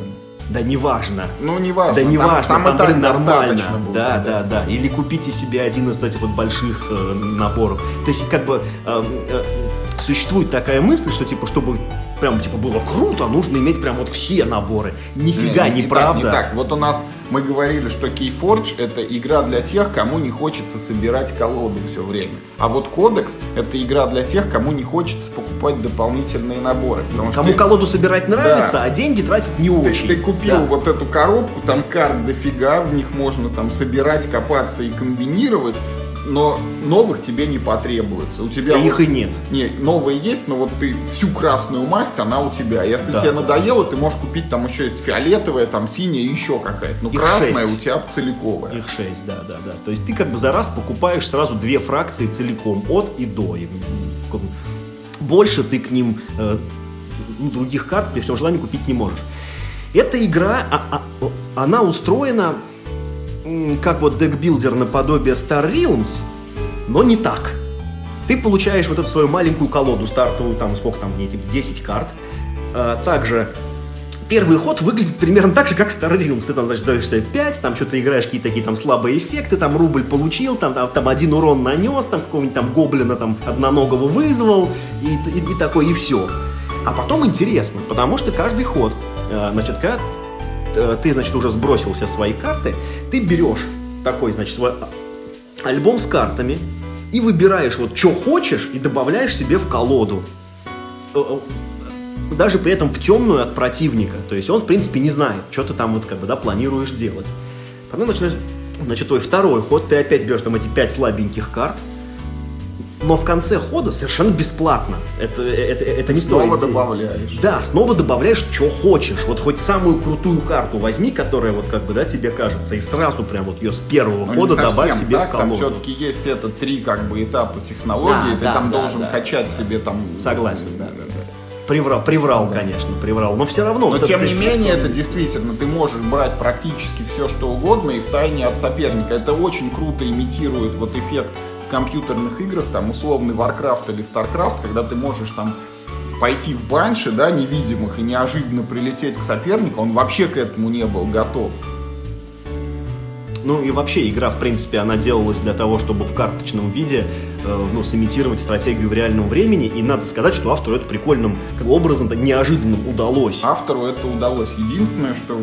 Да неважно. Ну, неважно. Да неважно, там, там, там блин, нормально. Будет, да, да, да, да. Или купите себе один из этих вот больших э, наборов. То есть, как бы, э, э, существует такая мысль, что, типа, чтобы прям, типа, было круто, нужно иметь прям вот все наборы. Нифига, не, не, правда. Так, не так. Вот у нас мы говорили, что Keyforge это игра для тех, кому не хочется собирать колоду все время. А вот Кодекс это игра для тех, кому не хочется покупать дополнительные наборы. Потому кому что колоду собирать нравится, да. а деньги тратить не очень. Ты, ты купил да. вот эту коробку, там карт дофига, в них можно там собирать, копаться и комбинировать но новых тебе не потребуется. У тебя а вот, их и нет. Не, новые есть, но вот ты всю красную масть, она у тебя. Если да, тебе надоело, ты можешь купить там еще есть фиолетовая, там синяя, еще какая-то. Ну, их красная 6. у тебя целиковая. Их шесть, да, да, да. То есть ты как бы за раз покупаешь сразу две фракции целиком, от и до. И больше ты к ним э, других карт при всем желании купить не можешь. Эта игра, а, а, она устроена как вот декбилдер наподобие Star Realms, но не так. Ты получаешь вот эту свою маленькую колоду стартовую, там сколько там в ней, типа 10 карт. А, также первый ход выглядит примерно так же, как Star Realms. Ты там, значит, даешь себе 5, там что-то играешь, какие-то такие там слабые эффекты, там рубль получил, там, там, там один урон нанес, там какого-нибудь там гоблина там одноногого вызвал, и, и, и такое, и все. А потом интересно, потому что каждый ход, а, значит, когда ты, значит, уже сбросил все свои карты, ты берешь такой, значит, свой альбом с картами и выбираешь вот, что хочешь, и добавляешь себе в колоду. Э, э, даже при этом в темную от противника. То есть он, в принципе, не знает, что ты там вот, как бы, да, планируешь делать. Потом начинаешь, значит, твой второй ход, ты опять берешь там эти пять слабеньких карт, но в конце хода совершенно бесплатно. Это, это, это не снова стоит. Снова добавляешь. Да, снова добавляешь, что хочешь. Вот хоть самую крутую карту возьми, которая вот как бы, да, тебе кажется, и сразу прям вот ее с первого Но хода совсем, добавь себе так, в колоду. Там все-таки есть это три как бы этапа технологии, да, ты да, там да, должен да. качать себе там... Согласен, да, да, да. Приврал, приврал, да. конечно, приврал. Но все равно. Но тем не менее, это действительно, ты можешь брать практически все, что угодно, и в тайне от соперника. Это очень круто имитирует вот эффект компьютерных играх, там условный Warcraft или Starcraft, когда ты можешь там пойти в банши, да, невидимых и неожиданно прилететь к сопернику, он вообще к этому не был готов. Ну и вообще игра, в принципе, она делалась для того, чтобы в карточном виде э, ну, сымитировать стратегию в реальном времени. И надо сказать, что автору это прикольным образом-то неожиданным удалось. Автору это удалось. Единственное, что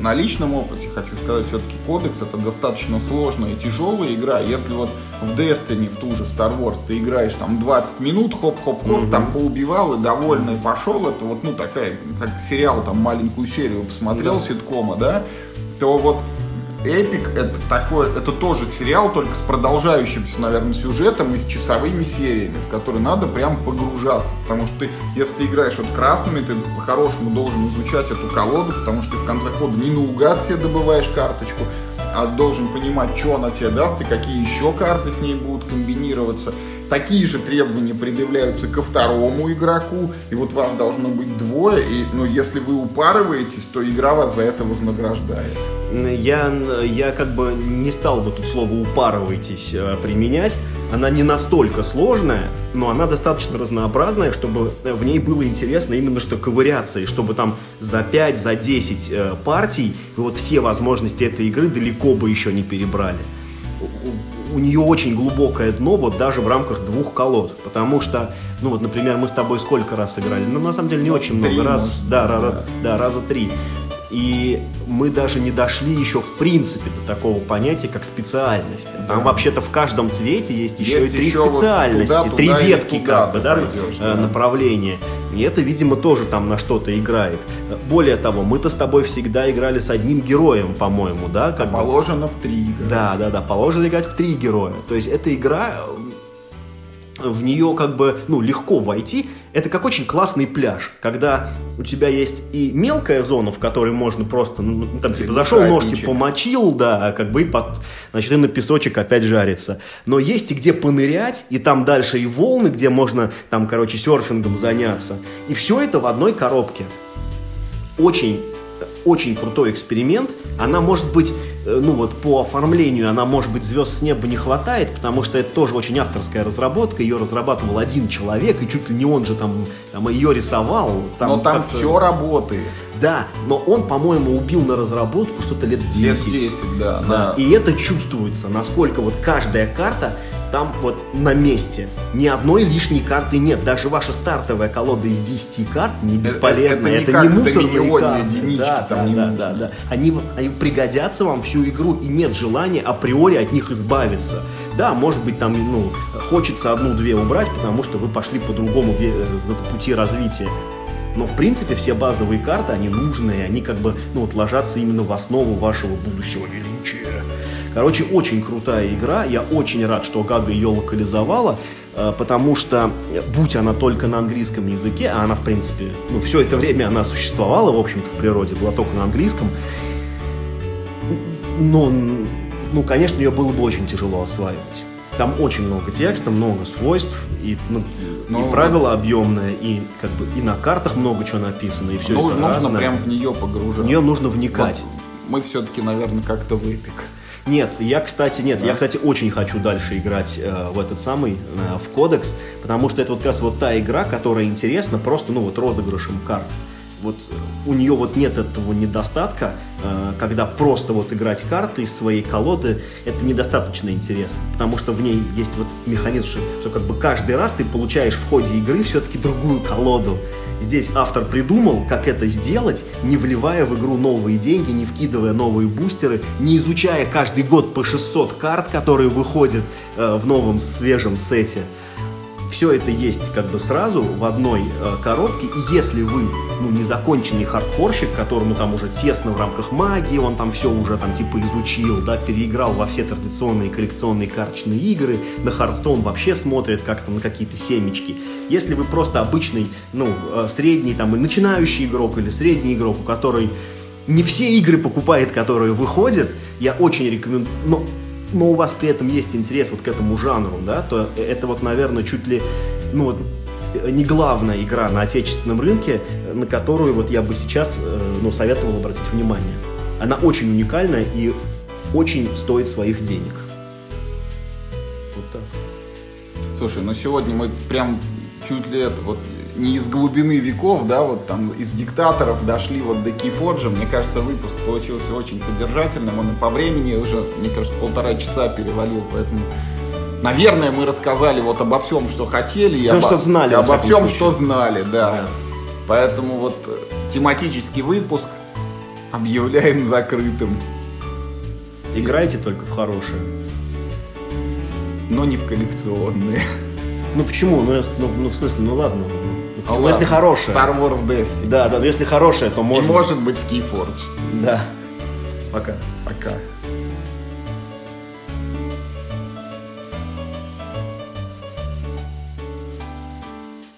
на личном опыте хочу сказать, все-таки кодекс это достаточно сложная и тяжелая игра. Если вот в Destiny, в ту же Star Wars, ты играешь там 20 минут, хоп-хоп-хоп, mm-hmm. там поубивал и довольный пошел, это вот, ну, такая, как сериал, там, маленькую серию посмотрел, mm-hmm. ситкома, да, то вот Эпик это такой, это тоже сериал, только с продолжающимся, наверное, сюжетом и с часовыми сериями, в которые надо прям погружаться. Потому что ты, если ты играешь вот красными, ты по-хорошему должен изучать эту колоду, потому что ты в конце хода не наугад себе добываешь карточку, а должен понимать, что она тебе даст и какие еще карты с ней будут комбинироваться. Такие же требования предъявляются ко второму игроку, и вот вас должно быть двое, и ну, если вы упарываетесь, то игра вас за это вознаграждает. Я, я как бы не стал бы тут слово «упарывайтесь» э, применять. Она не настолько сложная, но она достаточно разнообразная, чтобы в ней было интересно именно что ковыряться, и чтобы там за 5, за 10 э, партий вот все возможности этой игры далеко бы еще не перебрали у нее очень глубокое дно, вот даже в рамках двух колод. Потому что, ну вот, например, мы с тобой сколько раз играли? Ну, на самом деле, не очень много. Раз, да, да. Ra, да, раза три. И мы даже не дошли еще в принципе до такого понятия, как специальность. Там да. вообще-то в каждом цвете есть еще есть и три еще специальности, вот туда, три туда ветки туда как бы, да, пойдешь, да, направления. И это, видимо, тоже там на что-то играет. Более того, мы-то с тобой всегда играли с одним героем, по-моему, да? Как положено в три игры. Да, да, да, положено играть в три героя. То есть эта игра в нее как бы, ну, легко войти. Это как очень классный пляж, когда у тебя есть и мелкая зона, в которой можно просто, ну, там, типа, зашел, ножки помочил, да, как бы, и под, значит, и на песочек опять жарится. Но есть и где понырять, и там дальше и волны, где можно, там, короче, серфингом заняться. И все это в одной коробке. Очень очень крутой эксперимент. Она может быть, э, ну вот по оформлению, она может быть звезд с неба не хватает, потому что это тоже очень авторская разработка. Ее разрабатывал один человек, и чуть ли не он же там, там ее рисовал. Там но там все работает. Да, но он, по-моему, убил на разработку что-то лет 10. Лет 10, да. да. И это чувствуется, насколько вот каждая карта там вот на месте. Ни одной лишней карты нет. Даже ваша стартовая колода из 10 карт не бесполезная. Это, это, это не, не мусорные карты. единички да, там да, не да, да, да. Они, они пригодятся вам всю игру, и нет желания априори от них избавиться. Да, может быть, там, ну, хочется одну-две убрать, потому что вы пошли по другому э, пути развития. Но, в принципе, все базовые карты, они нужные, они как бы, ну, вот ложатся именно в основу вашего будущего величия. Короче, очень крутая игра. Я очень рад, что Гага ее локализовала, э, потому что, будь она только на английском языке, а она, в принципе, ну, все это время она существовала, в общем-то, в природе, была только на английском, но, ну, конечно, ее было бы очень тяжело осваивать. Там очень много текста, много свойств, и, ну, Но... и правила объемные, и как бы и на картах много чего написано, и все ну, это нужно разное. прям в нее погружаться. В нее нужно вникать. Вот мы все-таки, наверное, как-то в эпик. Нет, я, кстати, нет, да. я, кстати, очень хочу дальше играть э, в этот самый, э, в кодекс, потому что это вот как раз вот та игра, которая интересна просто, ну, вот розыгрышем карт. Вот у нее вот нет этого недостатка, э, когда просто вот играть карты из своей колоды, это недостаточно интересно, потому что в ней есть вот механизм, что, что как бы каждый раз ты получаешь в ходе игры все-таки другую колоду. Здесь автор придумал, как это сделать, не вливая в игру новые деньги, не вкидывая новые бустеры, не изучая каждый год по 600 карт, которые выходят э, в новом свежем сете все это есть как бы сразу в одной э, коробке, и если вы, ну, не законченный хардкорщик, которому там уже тесно в рамках магии, он там все уже там типа изучил, да, переиграл во все традиционные коллекционные карточные игры, на Hearthstone вообще смотрит как-то на какие-то семечки. Если вы просто обычный, ну, э, средний там и начинающий игрок или средний игрок, у которой не все игры покупает, которые выходят, я очень рекомендую, но но у вас при этом есть интерес вот к этому жанру, да, то это вот, наверное, чуть ли, ну вот, не главная игра на отечественном рынке, на которую вот я бы сейчас, э, ну, советовал обратить внимание. Она очень уникальная и очень стоит своих денег. Вот так. Слушай, ну сегодня мы прям чуть ли это вот не из глубины веков, да, вот там из диктаторов дошли вот до Кейфорджа. Мне кажется, выпуск получился очень содержательным. Он и по времени уже, мне кажется, полтора часа перевалил, поэтому... Наверное, мы рассказали вот обо всем, что хотели, и обо, что знали, обо всем, случае. что знали, да. да. Поэтому вот э, тематический выпуск объявляем закрытым. Играйте только в хорошие. Но не в коллекционные. Ну почему? Ну, ну, ну в смысле, ну ладно. Ну, ну если хорошая. Star Wars Destiny. Да, да, если хорошая, то можно. И может быть в Keyforge. Да. Пока. Пока.